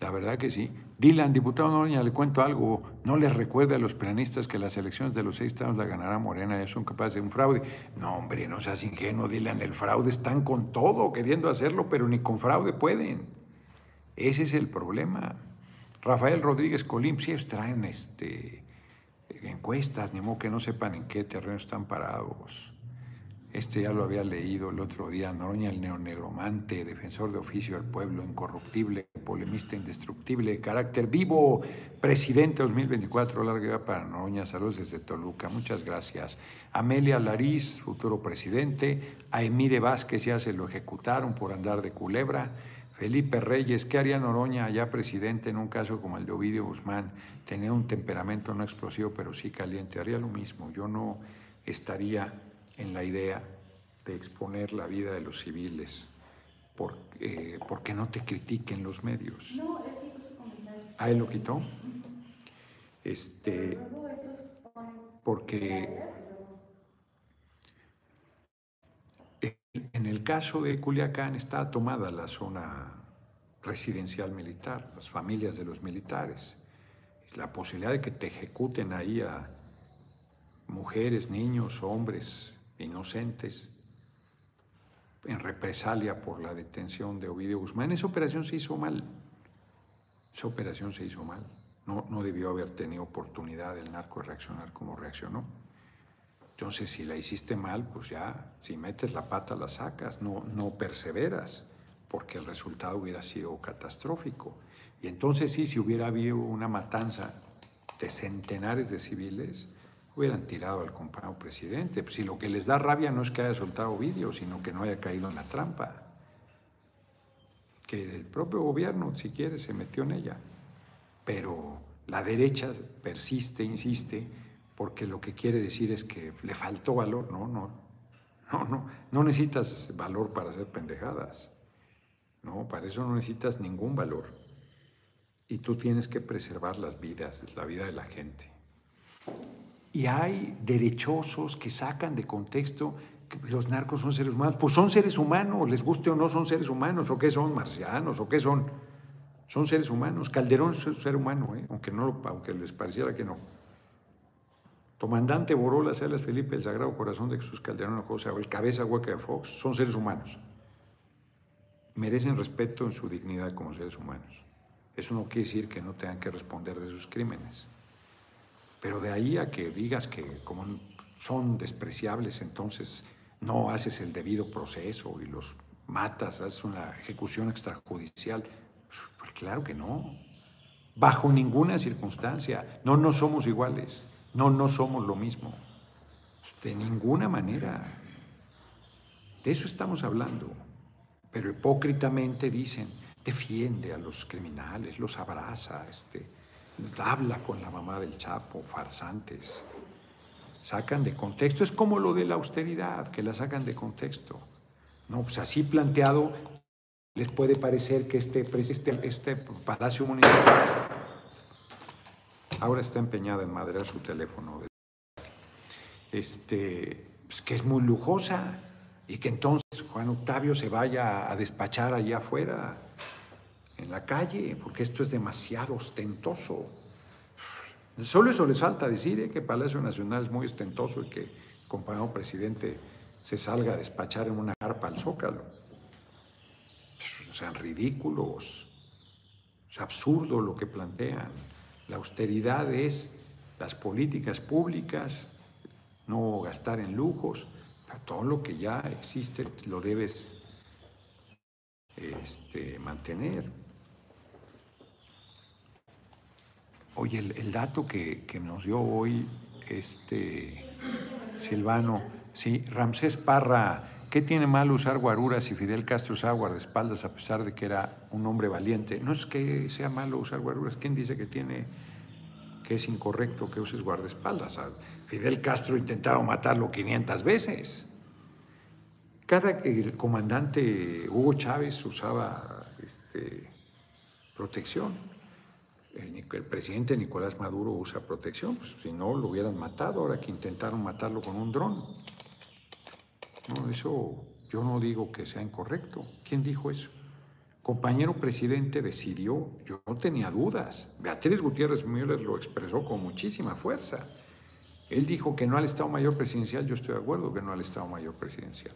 la verdad que sí. Dylan, diputado Noroña, le cuento algo, no les recuerde a los planistas que las elecciones de los seis estados la ganará Morena, ya son capaces de un fraude. No, hombre, no seas ingenuo, Dylan, el fraude están con todo queriendo hacerlo, pero ni con fraude pueden. Ese es el problema. Rafael Rodríguez Colim, sí, ellos traen este encuestas, ni modo que no sepan en qué terreno están parados. Este ya lo había leído el otro día, Noroña el neonegromante, defensor de oficio del pueblo, incorruptible, polemista indestructible, carácter vivo, presidente 2024, larga para Noroña, saludos desde Toluca, muchas gracias. Amelia Lariz, futuro presidente, a Emire Vázquez ya se lo ejecutaron por andar de culebra, Felipe Reyes, ¿qué haría Noroña allá presidente en un caso como el de Ovidio Guzmán? Tenía un temperamento no explosivo, pero sí caliente. Haría lo mismo. Yo no estaría en la idea de exponer la vida de los civiles porque, porque no te critiquen los medios. No, él quitó su comentario. ¿Ah, él lo quitó? Este, porque En el caso de Culiacán está tomada la zona residencial militar, las familias de los militares. La posibilidad de que te ejecuten ahí a mujeres, niños, hombres inocentes en represalia por la detención de Ovidio Guzmán. Esa operación se hizo mal. Esa operación se hizo mal. No, no debió haber tenido oportunidad el narco de reaccionar como reaccionó. Entonces, si la hiciste mal, pues ya, si metes la pata, la sacas, no, no perseveras, porque el resultado hubiera sido catastrófico. Y entonces sí, si hubiera habido una matanza de centenares de civiles, hubieran tirado al compañero presidente. Pues si lo que les da rabia no es que haya soltado vídeo, sino que no haya caído en la trampa. Que el propio gobierno, si quiere, se metió en ella. Pero la derecha persiste, insiste, porque lo que quiere decir es que le faltó valor, no, no, no, no, no necesitas valor para hacer pendejadas, no, para eso no necesitas ningún valor. Y tú tienes que preservar las vidas, la vida de la gente. Y hay derechosos que sacan de contexto que los narcos son seres humanos. Pues son seres humanos, les guste o no, son seres humanos, o qué son, marcianos, o qué son. Son seres humanos. Calderón es un ser humano, ¿eh? aunque, no, aunque les pareciera que no. Comandante Borola, Salas Felipe, el Sagrado Corazón de Jesús Calderón José o el Cabeza Hueca de Fox, son seres humanos. Merecen respeto en su dignidad como seres humanos. Eso no quiere decir que no tengan que responder de sus crímenes. Pero de ahí a que digas que como son despreciables, entonces no haces el debido proceso y los matas, haces una ejecución extrajudicial. Pues claro que no. Bajo ninguna circunstancia. No, no somos iguales. No, no somos lo mismo. De ninguna manera. De eso estamos hablando. Pero hipócritamente dicen, defiende a los criminales, los abraza, este, habla con la mamá del Chapo, farsantes. Sacan de contexto. Es como lo de la austeridad, que la sacan de contexto. No, pues así planteado, les puede parecer que este, este, este palacio municipal ahora está empeñada en madrear su teléfono. Este, pues que es muy lujosa y que entonces Juan Octavio se vaya a despachar allá afuera, en la calle, porque esto es demasiado ostentoso. Solo eso les falta decir ¿eh? que Palacio Nacional es muy ostentoso y que el compañero presidente se salga a despachar en una carpa al zócalo. O sean ridículos, es absurdo lo que plantean. La austeridad es las políticas públicas, no gastar en lujos, todo lo que ya existe lo debes este, mantener. Oye, el, dato que, nos dio hoy este Silvano, sí, Ramsés Parra, ¿qué tiene mal usar guaruras si Fidel Castro usaba guardaespaldas a pesar de que era un hombre valiente? No es que sea malo usar guaruras, ¿quién dice que tiene que es incorrecto que uses guardaespaldas? Fidel Castro intentaron matarlo 500 veces. Cada el comandante Hugo Chávez usaba este, protección el, presidente Nicolás Maduro usa protección, pues, si no lo hubieran matado, ahora que intentaron matarlo con un dron. No, eso yo no digo que sea incorrecto. ¿Quién dijo eso? Compañero presidente decidió, yo no tenía dudas. Beatriz Gutiérrez Müller lo expresó con muchísima fuerza. Él dijo que no al Estado Mayor Presidencial, yo estoy de acuerdo que no al Estado Mayor Presidencial.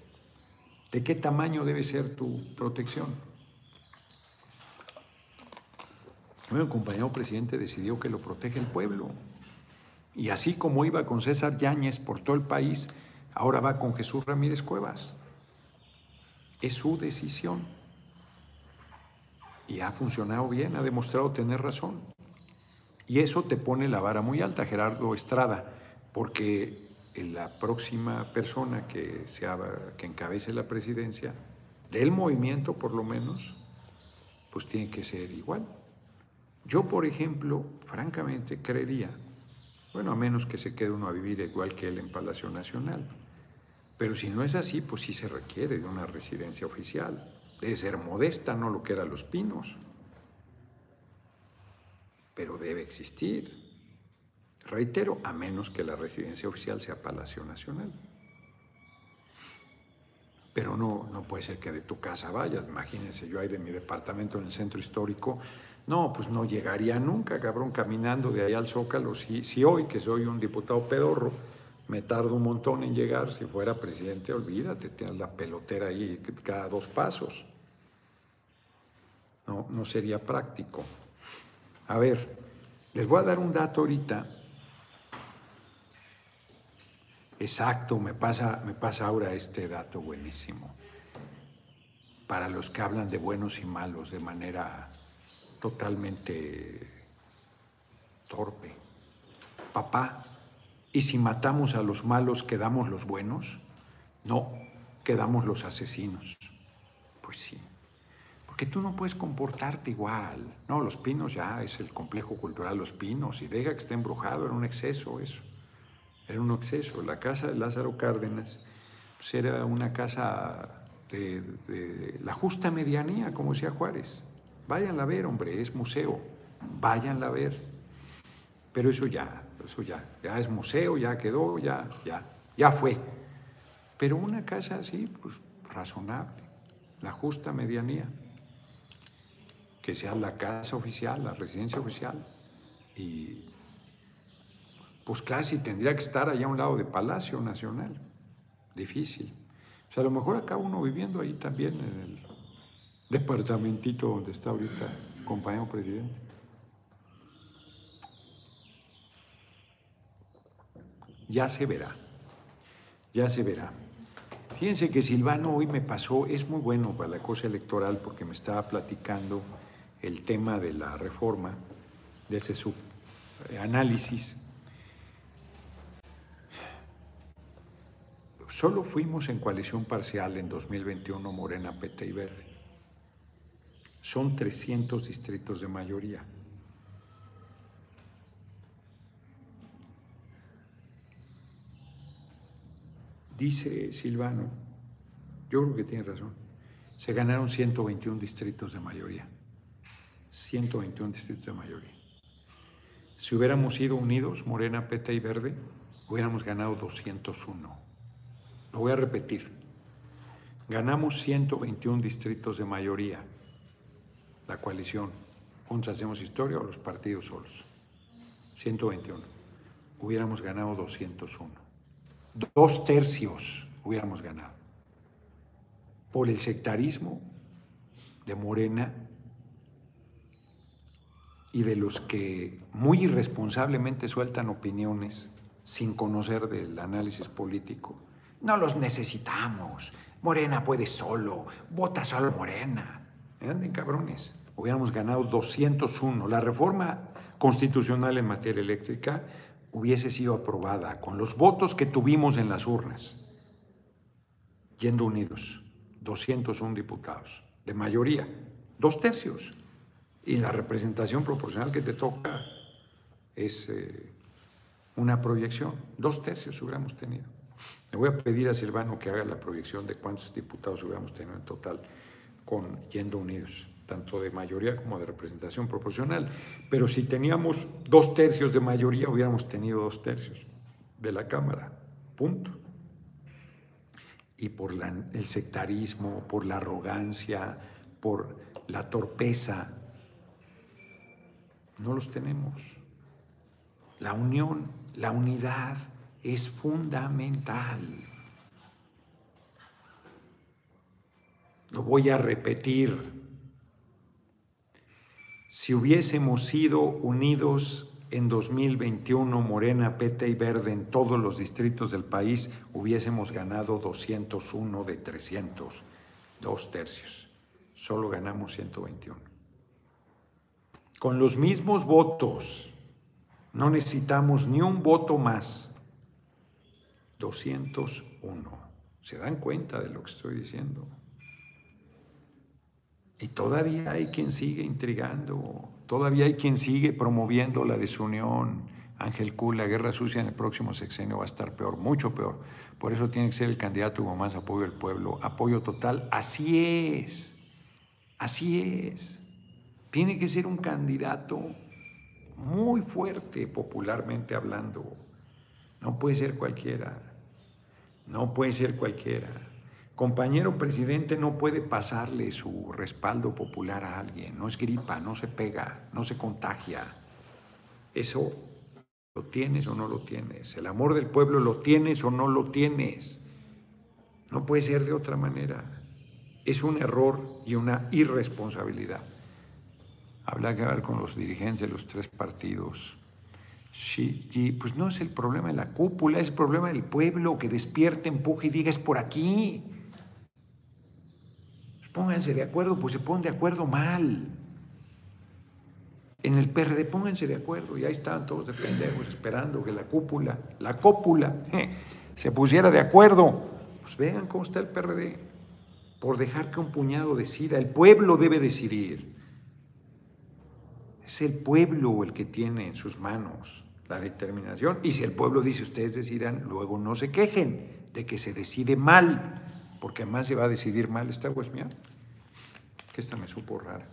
¿De qué tamaño debe ser tu protección? Bueno, el compañero presidente decidió que lo protege el pueblo. Y así como iba con César Yáñez por todo el país, ahora va con Jesús Ramírez Cuevas. Es su decisión. Y ha funcionado bien, ha demostrado tener razón. Y eso te pone la vara muy alta, Gerardo Estrada, porque la próxima persona que, que encabece la presidencia, del movimiento por lo menos, pues tiene que ser igual. Yo, por ejemplo, francamente creería, bueno, a menos que se quede uno a vivir igual que él en Palacio Nacional, pero si no es así, pues sí se requiere de una residencia oficial. Debe ser modesta, no lo que era Los Pinos, pero debe existir. Reitero, a menos que la residencia oficial sea Palacio Nacional. Pero no, no puede ser que de tu casa vayas. Imagínense, yo ahí de mi departamento en el centro histórico no, pues no llegaría nunca, cabrón, caminando de ahí al Zócalo. Si, si hoy, que soy un diputado pedorro, me tardo un montón en llegar, si fuera presidente, olvídate, tienes la pelotera ahí cada dos pasos. No, no sería práctico. A ver, les voy a dar un dato ahorita. Exacto, me pasa, me pasa ahora este dato buenísimo. Para los que hablan de buenos y malos de manera totalmente torpe. Papá, ¿y si matamos a los malos quedamos los buenos? No, quedamos los asesinos. Pues sí, porque tú no puedes comportarte igual. No, Los Pinos ya es el complejo cultural Los Pinos y deja que esté embrujado, era un exceso eso. Era un exceso. La casa de Lázaro Cárdenas pues era una casa de, de la justa medianía, como decía Juárez. Váyanla a ver, hombre, es museo. Váyanla a ver. Pero eso ya, eso ya, ya es museo, ya quedó, ya, ya, ya fue. Pero una casa así, pues razonable, la justa medianía, que sea la casa oficial, la residencia oficial. Y pues casi tendría que estar allá a un lado de Palacio Nacional. Difícil. O sea, a lo mejor acá uno viviendo ahí también en el departamentito donde está ahorita, compañero presidente. Ya se verá, ya se verá. Fíjense que Silvano hoy me pasó, es muy bueno para la cosa electoral porque me estaba platicando el tema de la reforma, de ese análisis. Solo fuimos en coalición parcial en 2021 Morena, Peta y Verde. Son 300 distritos de mayoría. Dice Silvano, yo creo que tiene razón, se ganaron 121 distritos de mayoría. 121 distritos de mayoría. Si hubiéramos ido unidos, Morena, Peta y Verde, hubiéramos ganado 201. Lo voy a repetir. Ganamos 121 distritos de mayoría la coalición, juntos hacemos historia o los partidos solos. 121. Hubiéramos ganado 201. Dos tercios hubiéramos ganado. Por el sectarismo de Morena y de los que muy irresponsablemente sueltan opiniones sin conocer del análisis político No los necesitamos. Morena puede solo. Vota solo Morena. Anden cabrones. Hubiéramos ganado 201. La reforma constitucional en materia eléctrica hubiese sido aprobada con los votos que tuvimos en las urnas, yendo unidos, 201 diputados, de mayoría, dos tercios. Y la representación proporcional que te toca es eh, una proyección, dos tercios hubiéramos tenido. Le voy a pedir a Silvano que haga la proyección de cuántos diputados hubiéramos tenido en total con yendo unidos tanto de mayoría como de representación proporcional. Pero si teníamos dos tercios de mayoría, hubiéramos tenido dos tercios de la Cámara. Punto. Y por el sectarismo, por la arrogancia, por la torpeza, no los tenemos. La unión, la unidad es fundamental. Lo voy a repetir si hubiésemos sido unidos en 2021, Morena, PT y Verde en todos los distritos del país, hubiésemos ganado 201 de 300, dos tercios. Solo ganamos 121. Con los mismos votos, no necesitamos ni un voto más. 201. ¿Se dan cuenta de lo que estoy diciendo? Y todavía hay quien sigue intrigando, todavía hay quien sigue promoviendo la desunión. Ángel Q, la guerra sucia en el próximo sexenio va a estar peor, mucho peor. Por eso tiene que ser el candidato con más apoyo del pueblo, apoyo total. Así es, así es. Tiene que ser un candidato muy fuerte, popularmente hablando. No puede ser cualquiera, no puede ser cualquiera compañero presidente no puede pasarle su respaldo popular a alguien, no es gripa, no se pega, no se contagia. Eso lo tienes o no lo tienes. El amor del pueblo lo tienes o no lo tienes. No puede ser de otra manera. Es un error y una irresponsabilidad. Habla que ver con los dirigentes de los tres partidos. Sí, pues no es el problema de la cúpula, es el problema del pueblo que despierte, empuje y diga es por aquí pónganse de acuerdo, pues se ponen de acuerdo mal. En el PRD pónganse de acuerdo, y ahí estaban todos de pendejos esperando que la cúpula, la cópula, se pusiera de acuerdo. Pues vean cómo está el PRD, por dejar que un puñado decida. El pueblo debe decidir. Es el pueblo el que tiene en sus manos la determinación. Y si el pueblo dice ustedes decidan, luego no se quejen de que se decide mal porque más se va a decidir mal. ¿Esta agua es mía? Que esta me supo rara.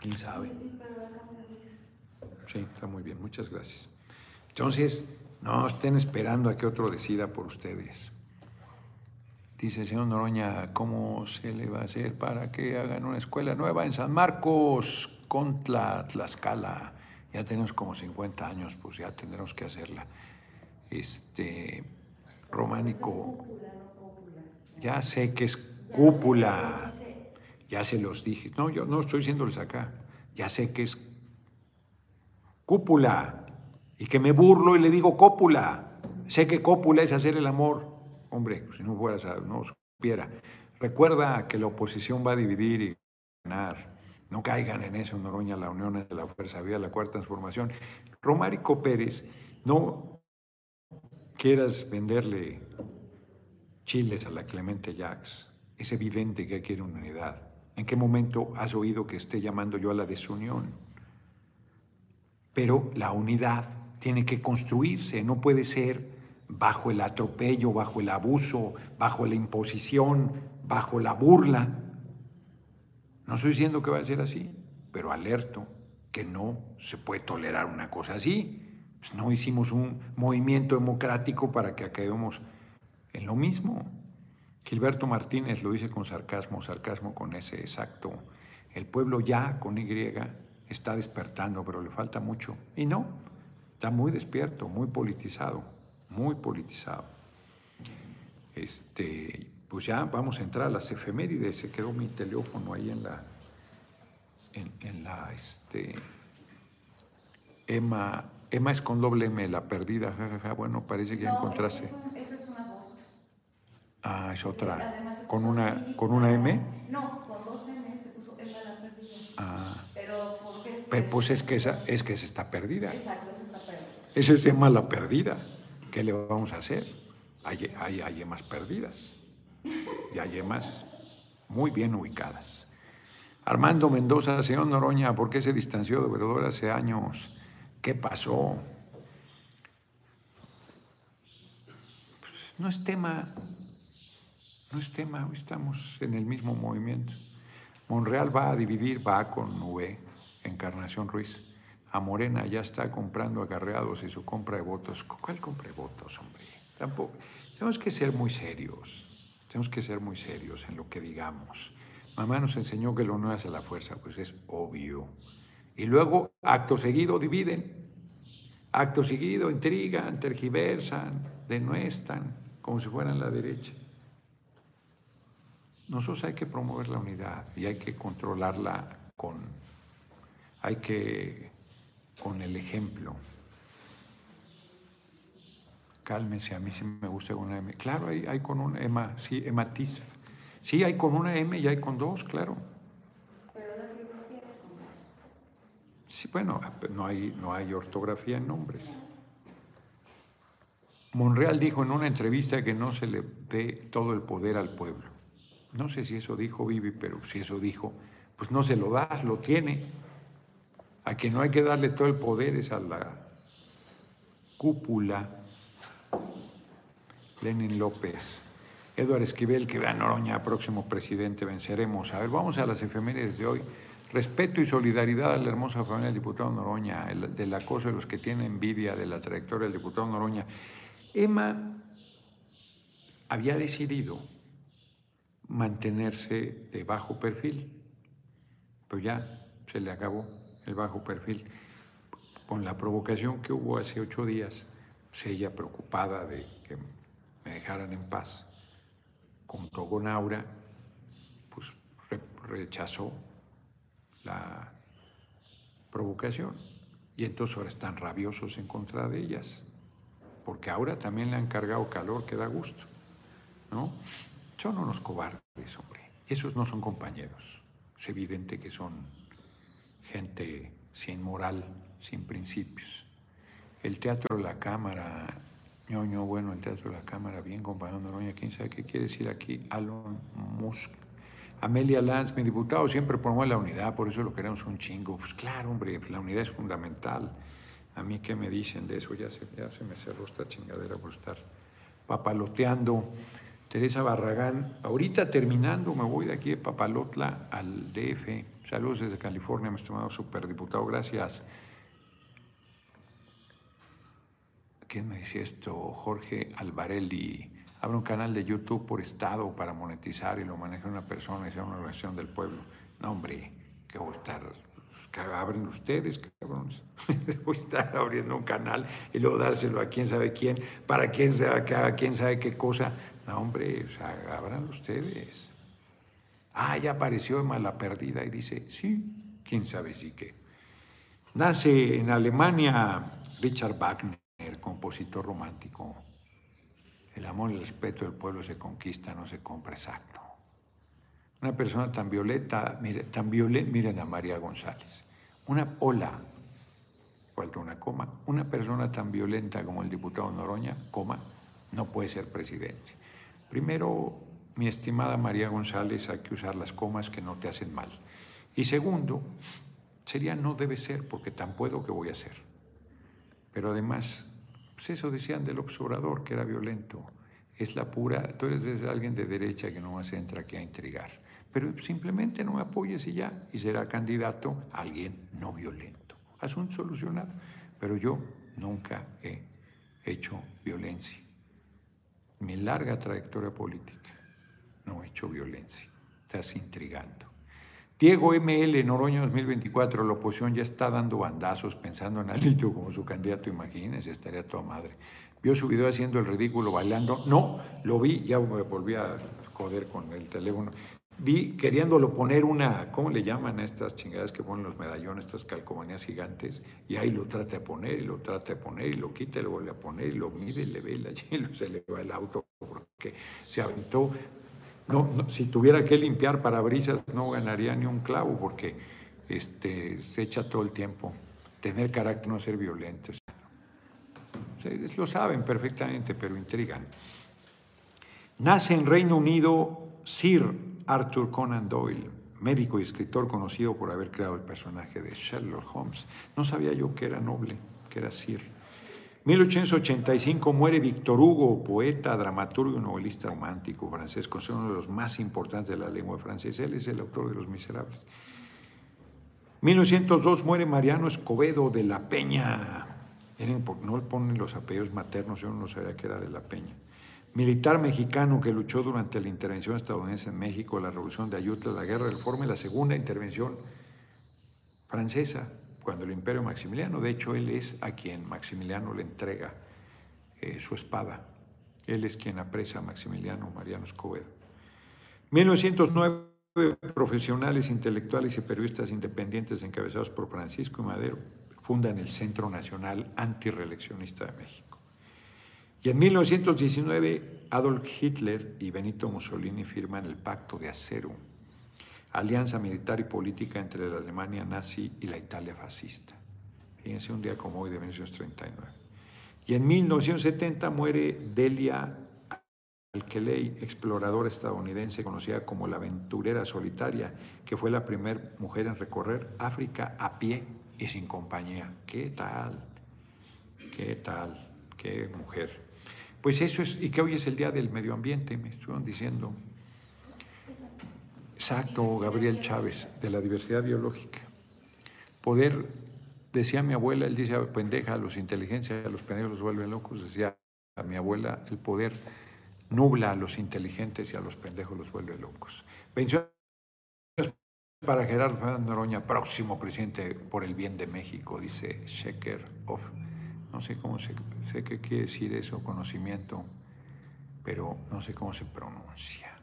¿Quién sabe? Sí, está muy bien, muchas gracias. Entonces, no estén esperando a que otro decida por ustedes. Dice señor Noroña, ¿cómo se le va a hacer para que hagan una escuela nueva en San Marcos, contra Tlaxcala? Ya tenemos como 50 años, pues ya tendremos que hacerla este, románico. Ya sé que es cúpula. Ya se los dije. No, yo no estoy diciéndoles acá. Ya sé que es cúpula. Y que me burlo y le digo cópula. Sé que cópula es hacer el amor. Hombre, si no fuera, no supiera. Recuerda que la oposición va a dividir y ganar. No caigan en eso, Noroña, la unión de la fuerza vía la cuarta transformación. Romárico Pérez no quieras venderle chiles a la Clemente Jacks, es evidente que quiere una unidad. ¿En qué momento has oído que esté llamando yo a la desunión? Pero la unidad tiene que construirse, no puede ser bajo el atropello, bajo el abuso, bajo la imposición, bajo la burla. No estoy diciendo que va a ser así, pero alerto que no se puede tolerar una cosa así. Pues, no hicimos un movimiento democrático para que acabemos en lo mismo. Gilberto Martínez lo dice con sarcasmo, sarcasmo con ese exacto. El pueblo ya con Y está despertando, pero le falta mucho. Y no, está muy despierto, muy politizado, muy politizado. Este, pues ya vamos a entrar a las efemérides. Se quedó mi teléfono ahí en la, en, en la, este, Emma Emma es con doble M, la perdida, jajaja. Bueno, parece que ya encontraste. Esa es, es una voz. Ah, es otra. Además se ¿Con puso una, con una M? No, con dos M se puso Emma la perdida. Ah, Pero, ¿por qué? pero pues es que esa, es que esa está perdida. Exacto, esa está perdida. Esa es Emma la perdida. ¿Qué le vamos a hacer? Hay, hay, hay emas perdidas. Y hay emas muy bien ubicadas. Armando Mendoza, señor Noroña, ¿por qué se distanció de Obrador hace años? ¿Qué pasó? Pues no es tema, no es tema, hoy estamos en el mismo movimiento. Monreal va a dividir, va con V, Encarnación Ruiz. A Morena ya está comprando acarreados y su compra de votos. ¿Cuál compra de votos, hombre? Tampoco. Tenemos que ser muy serios. Tenemos que ser muy serios en lo que digamos. Mamá nos enseñó que lo no hace la fuerza, pues es obvio. Y luego, acto seguido, dividen. Acto seguido, intrigan, tergiversan, denuestan, como si fueran la derecha. Nosotros hay que promover la unidad y hay que controlarla con, hay que, con el ejemplo. Cálmese, a mí sí me gusta una M. Claro, hay, con una Emma, sí, hematisf. Sí, hay con una M y hay con dos, claro. Pero la biografía es con dos. Sí, bueno, no hay, no hay ortografía en nombres. Monreal dijo en una entrevista que no se le dé todo el poder al pueblo. No sé si eso dijo Vivi, pero si eso dijo, pues no se lo das, lo tiene. A que no hay que darle todo el poder es a la cúpula. Lenin López. Eduardo Esquivel, que vea Noroña, próximo presidente, venceremos. A ver, vamos a las efemérides de hoy. Respeto y solidaridad a la hermosa familia del diputado Noroña, el, del acoso de los que tienen envidia de la trayectoria del diputado Noroña. Emma había decidido mantenerse de bajo perfil, pero ya se le acabó el bajo perfil con la provocación que hubo hace ocho días, pues ella preocupada de que me dejaran en paz, junto con Aura, pues re- rechazó la provocación y entonces ahora están rabiosos en contra de ellas, porque ahora también le han cargado calor que da gusto, ¿no? Son unos cobardes, hombre. Esos no son compañeros. Es evidente que son gente sin moral, sin principios. El teatro de la cámara, ñoño, bueno, el teatro de la cámara, bien compañero quién sabe qué quiere decir aquí, Alon Musk. Amelia Lanz, mi diputado siempre promueve la unidad, por eso lo queremos un chingo. Pues claro, hombre, pues la unidad es fundamental. A mí qué me dicen de eso, ya se, ya se me cerró esta chingadera por estar papaloteando. Teresa Barragán, ahorita terminando, me voy de aquí de Papalotla al DF. Saludos desde California, mi estimado superdiputado, gracias. ¿Quién me decía esto? Jorge Alvarelli. Abre un canal de YouTube por estado para monetizar y lo maneja una persona y sea una organización del pueblo. No, hombre, que voy a estar. pues, abren ustedes, cabrones. voy a estar abriendo un canal y luego dárselo a quién sabe quién, para quién sabe quién sabe qué cosa. No, hombre, o sea, abran ustedes. Ah, ya apareció Emma la perdida y dice, sí, quién sabe si qué. Nace en Alemania Richard Wagner, compositor romántico. El amor y el respeto del pueblo se conquista, no se compra exacto. Una persona tan violenta, mire, tan violenta, miren a María González. Una ola, falta una coma, una persona tan violenta como el diputado Noroña, coma, no puede ser presidente. Primero, mi estimada María González, hay que usar las comas que no te hacen mal. Y segundo, sería no debe ser, porque tan puedo que voy a hacer. Pero además, pues eso decían del observador, que era violento. Es la pura, tú eres alguien de derecha que no más entra aquí a intrigar. Pero simplemente no me apoyes y ya, y será candidato alguien no violento. Asunto solucionado. Pero yo nunca he hecho violencia. Mi larga trayectoria política no he hecho violencia. Estás intrigando. Diego ML, Noroña 2024, la oposición ya está dando bandazos pensando en Alito como su candidato, imagínense, estaría toda madre. ¿Vio su video haciendo el ridículo bailando? No, lo vi, ya me volví a joder con el teléfono. vi queriéndolo poner una, ¿cómo le llaman a estas chingadas que ponen los medallones, estas calcomanías gigantes? Y ahí lo trata de poner, y lo trata de poner, y lo quita, y lo vuelve a poner, y lo mide, y le ve la y se le va el auto porque se aventó. No, si tuviera que limpiar parabrisas no ganaría ni un clavo porque este, se echa todo el tiempo. Tener carácter, no ser violento. lo saben perfectamente, pero intrigan. Nace en Reino Unido Sir Arthur Conan Doyle, médico y escritor conocido por haber creado el personaje de Sherlock Holmes. No sabía yo que era noble, que era Sir. 1885 muere Víctor Hugo, poeta, dramaturgo y novelista romántico francés, considerado uno de los más importantes de la lengua francesa. Él es el autor de Los Miserables. 1902 muere Mariano Escobedo de la Peña. No le ponen los apellidos maternos, yo no sabía que era de la Peña militar mexicano que luchó durante la intervención estadounidense en México, la revolución de Ayutla, la guerra del Forma y la segunda intervención francesa, cuando el imperio Maximiliano, de hecho él es a quien Maximiliano le entrega eh, su espada, él es quien apresa a Maximiliano Mariano Escobedo. 1909, profesionales, intelectuales y periodistas independientes encabezados por Francisco y Madero fundan el Centro Nacional Antireeleccionista de México. Y en 1919 Adolf Hitler y Benito Mussolini firman el Pacto de Acero, alianza militar y política entre la Alemania nazi y la Italia fascista. Fíjense un día como hoy de 1939. Y en 1970 muere Delia Alkeley, exploradora estadounidense conocida como la aventurera solitaria, que fue la primera mujer en recorrer África a pie y sin compañía. ¿Qué tal? ¿Qué tal? ¿Qué mujer? Pues eso es, y que hoy es el Día del Medio Ambiente, me estuvieron diciendo. Exacto, Gabriel Chávez, de la diversidad biológica. Poder, decía mi abuela, él dice, pendeja, a los inteligencia, a los pendejos los vuelven locos, decía mi abuela, el poder nubla a los inteligentes y a los pendejos los vuelve locos. Bendiciones para Gerardo Noroña, próximo presidente por el bien de México, dice Sheker of no sé cómo se, sé qué quiere decir eso, conocimiento, pero no sé cómo se pronuncia.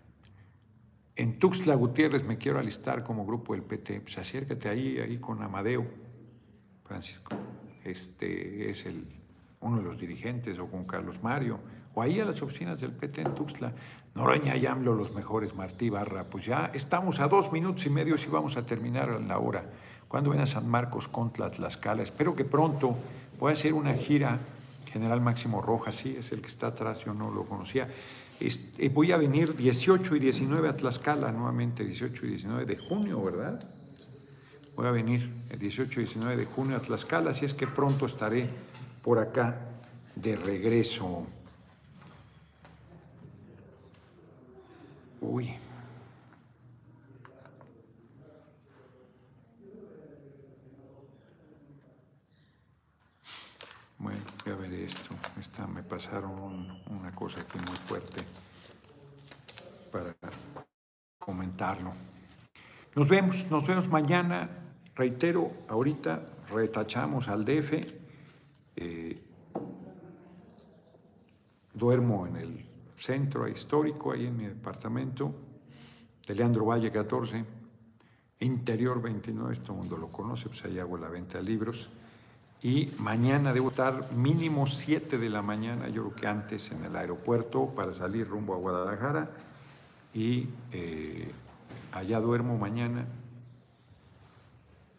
En Tuxtla Gutiérrez me quiero alistar como grupo del PT. Pues acércate ahí, ahí con Amadeo, Francisco. Este es el, uno de los dirigentes, o con Carlos Mario, o ahí a las oficinas del PT en Tuxtla. Noroña y AMLO, los mejores, Martí Barra. Pues ya estamos a dos minutos y medio si vamos a terminar en la hora. Cuando ven a San Marcos contra Tlaxcala? Espero que pronto Voy a hacer una gira, General Máximo Rojas, sí, es el que está atrás, yo no lo conocía. Eh, voy a venir 18 y 19 a Tlaxcala, nuevamente 18 y 19 de junio, ¿verdad? Voy a venir el 18 y 19 de junio a Tlaxcala, así es que pronto estaré por acá de regreso. Uy. A ver esto. Esta, me pasaron una cosa aquí muy fuerte para comentarlo. Nos vemos, nos vemos mañana. Reitero, ahorita retachamos al DF. Eh, duermo en el centro histórico, ahí en mi departamento, de Leandro Valle 14, Interior 29, todo el mundo lo conoce, pues ahí hago la venta de libros y mañana debo estar mínimo 7 de la mañana, yo creo que antes en el aeropuerto para salir rumbo a Guadalajara y eh, allá duermo mañana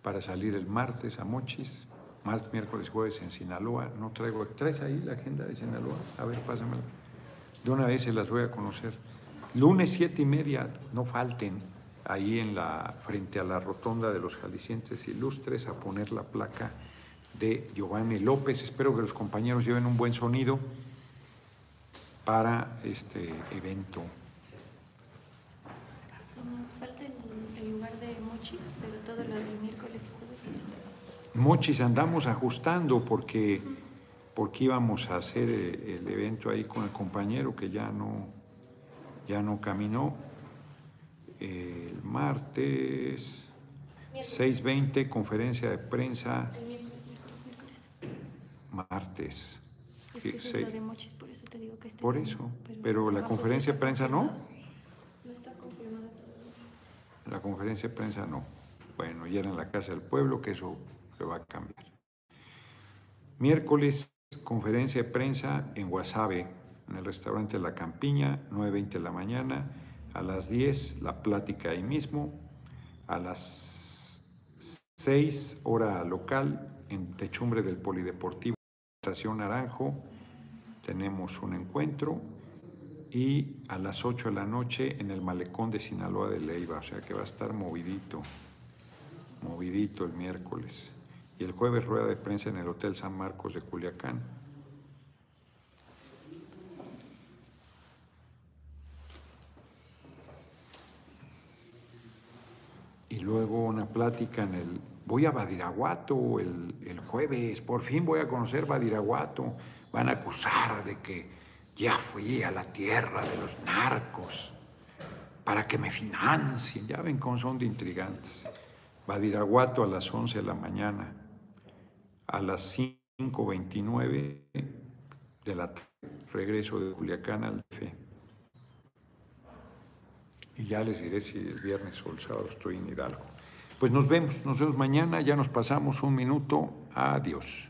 para salir el martes a Mochis, martes, miércoles, jueves en Sinaloa. No traigo, ¿traes ahí la agenda de Sinaloa? A ver, pásamela. De una vez se las voy a conocer. Lunes siete y media, no falten ahí en la, frente a la rotonda de los jaliscienses ilustres a poner la placa de Giovanni López. Espero que los compañeros lleven un buen sonido para este evento. Nos falta el, lugar de Mochis, pero todo lo del miércoles y jueves. Mochis andamos ajustando porque, porque íbamos a hacer eh, el evento ahí con el compañero que ya no, ya no caminó. El martes 6.20, conferencia de prensa martes. por eso por eso, pero, la conferencia de prensa no. No está confirmada. La conferencia de prensa no. Bueno, ya era en la Casa del Pueblo, que eso se va a cambiar. Miércoles, conferencia de prensa en Guasave, en el restaurante La Campiña, 9.20 de la mañana. A las 10, la plática ahí mismo. A las 6, hora local, en Techumbre del Polideportivo, Estación Naranjo, tenemos un encuentro. Y a las 8 de la noche en el malecón de Sinaloa de Leiva, o sea que va a estar movidito, movidito el miércoles. Y el jueves rueda de prensa en el Hotel San Marcos de Culiacán. y luego una plática en el... Voy a Badiraguato el, el, jueves, por fin voy a conocer Badiraguato. Van a acusar de que ya fui a la tierra de los narcos para que me financien. Ya ven cómo son de intrigantes. Badiraguato a las 11 de la mañana. A las 5.29 de la tarde, regreso de Culiacán al DF. Y ya les diré si el viernes o el sábado estoy en Hidalgo. Pues nos vemos, nos vemos mañana, ya nos pasamos un minuto. Adiós.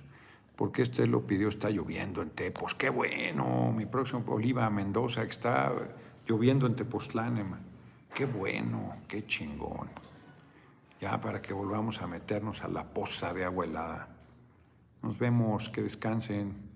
Porque este lo pidió, está lloviendo en Tepos. Qué bueno, mi próximo Oliva Mendoza, que está lloviendo en Tepoztlán. Qué bueno, qué chingón. Ya para que volvamos a meternos a la poza de agua helada. Nos vemos, que descansen.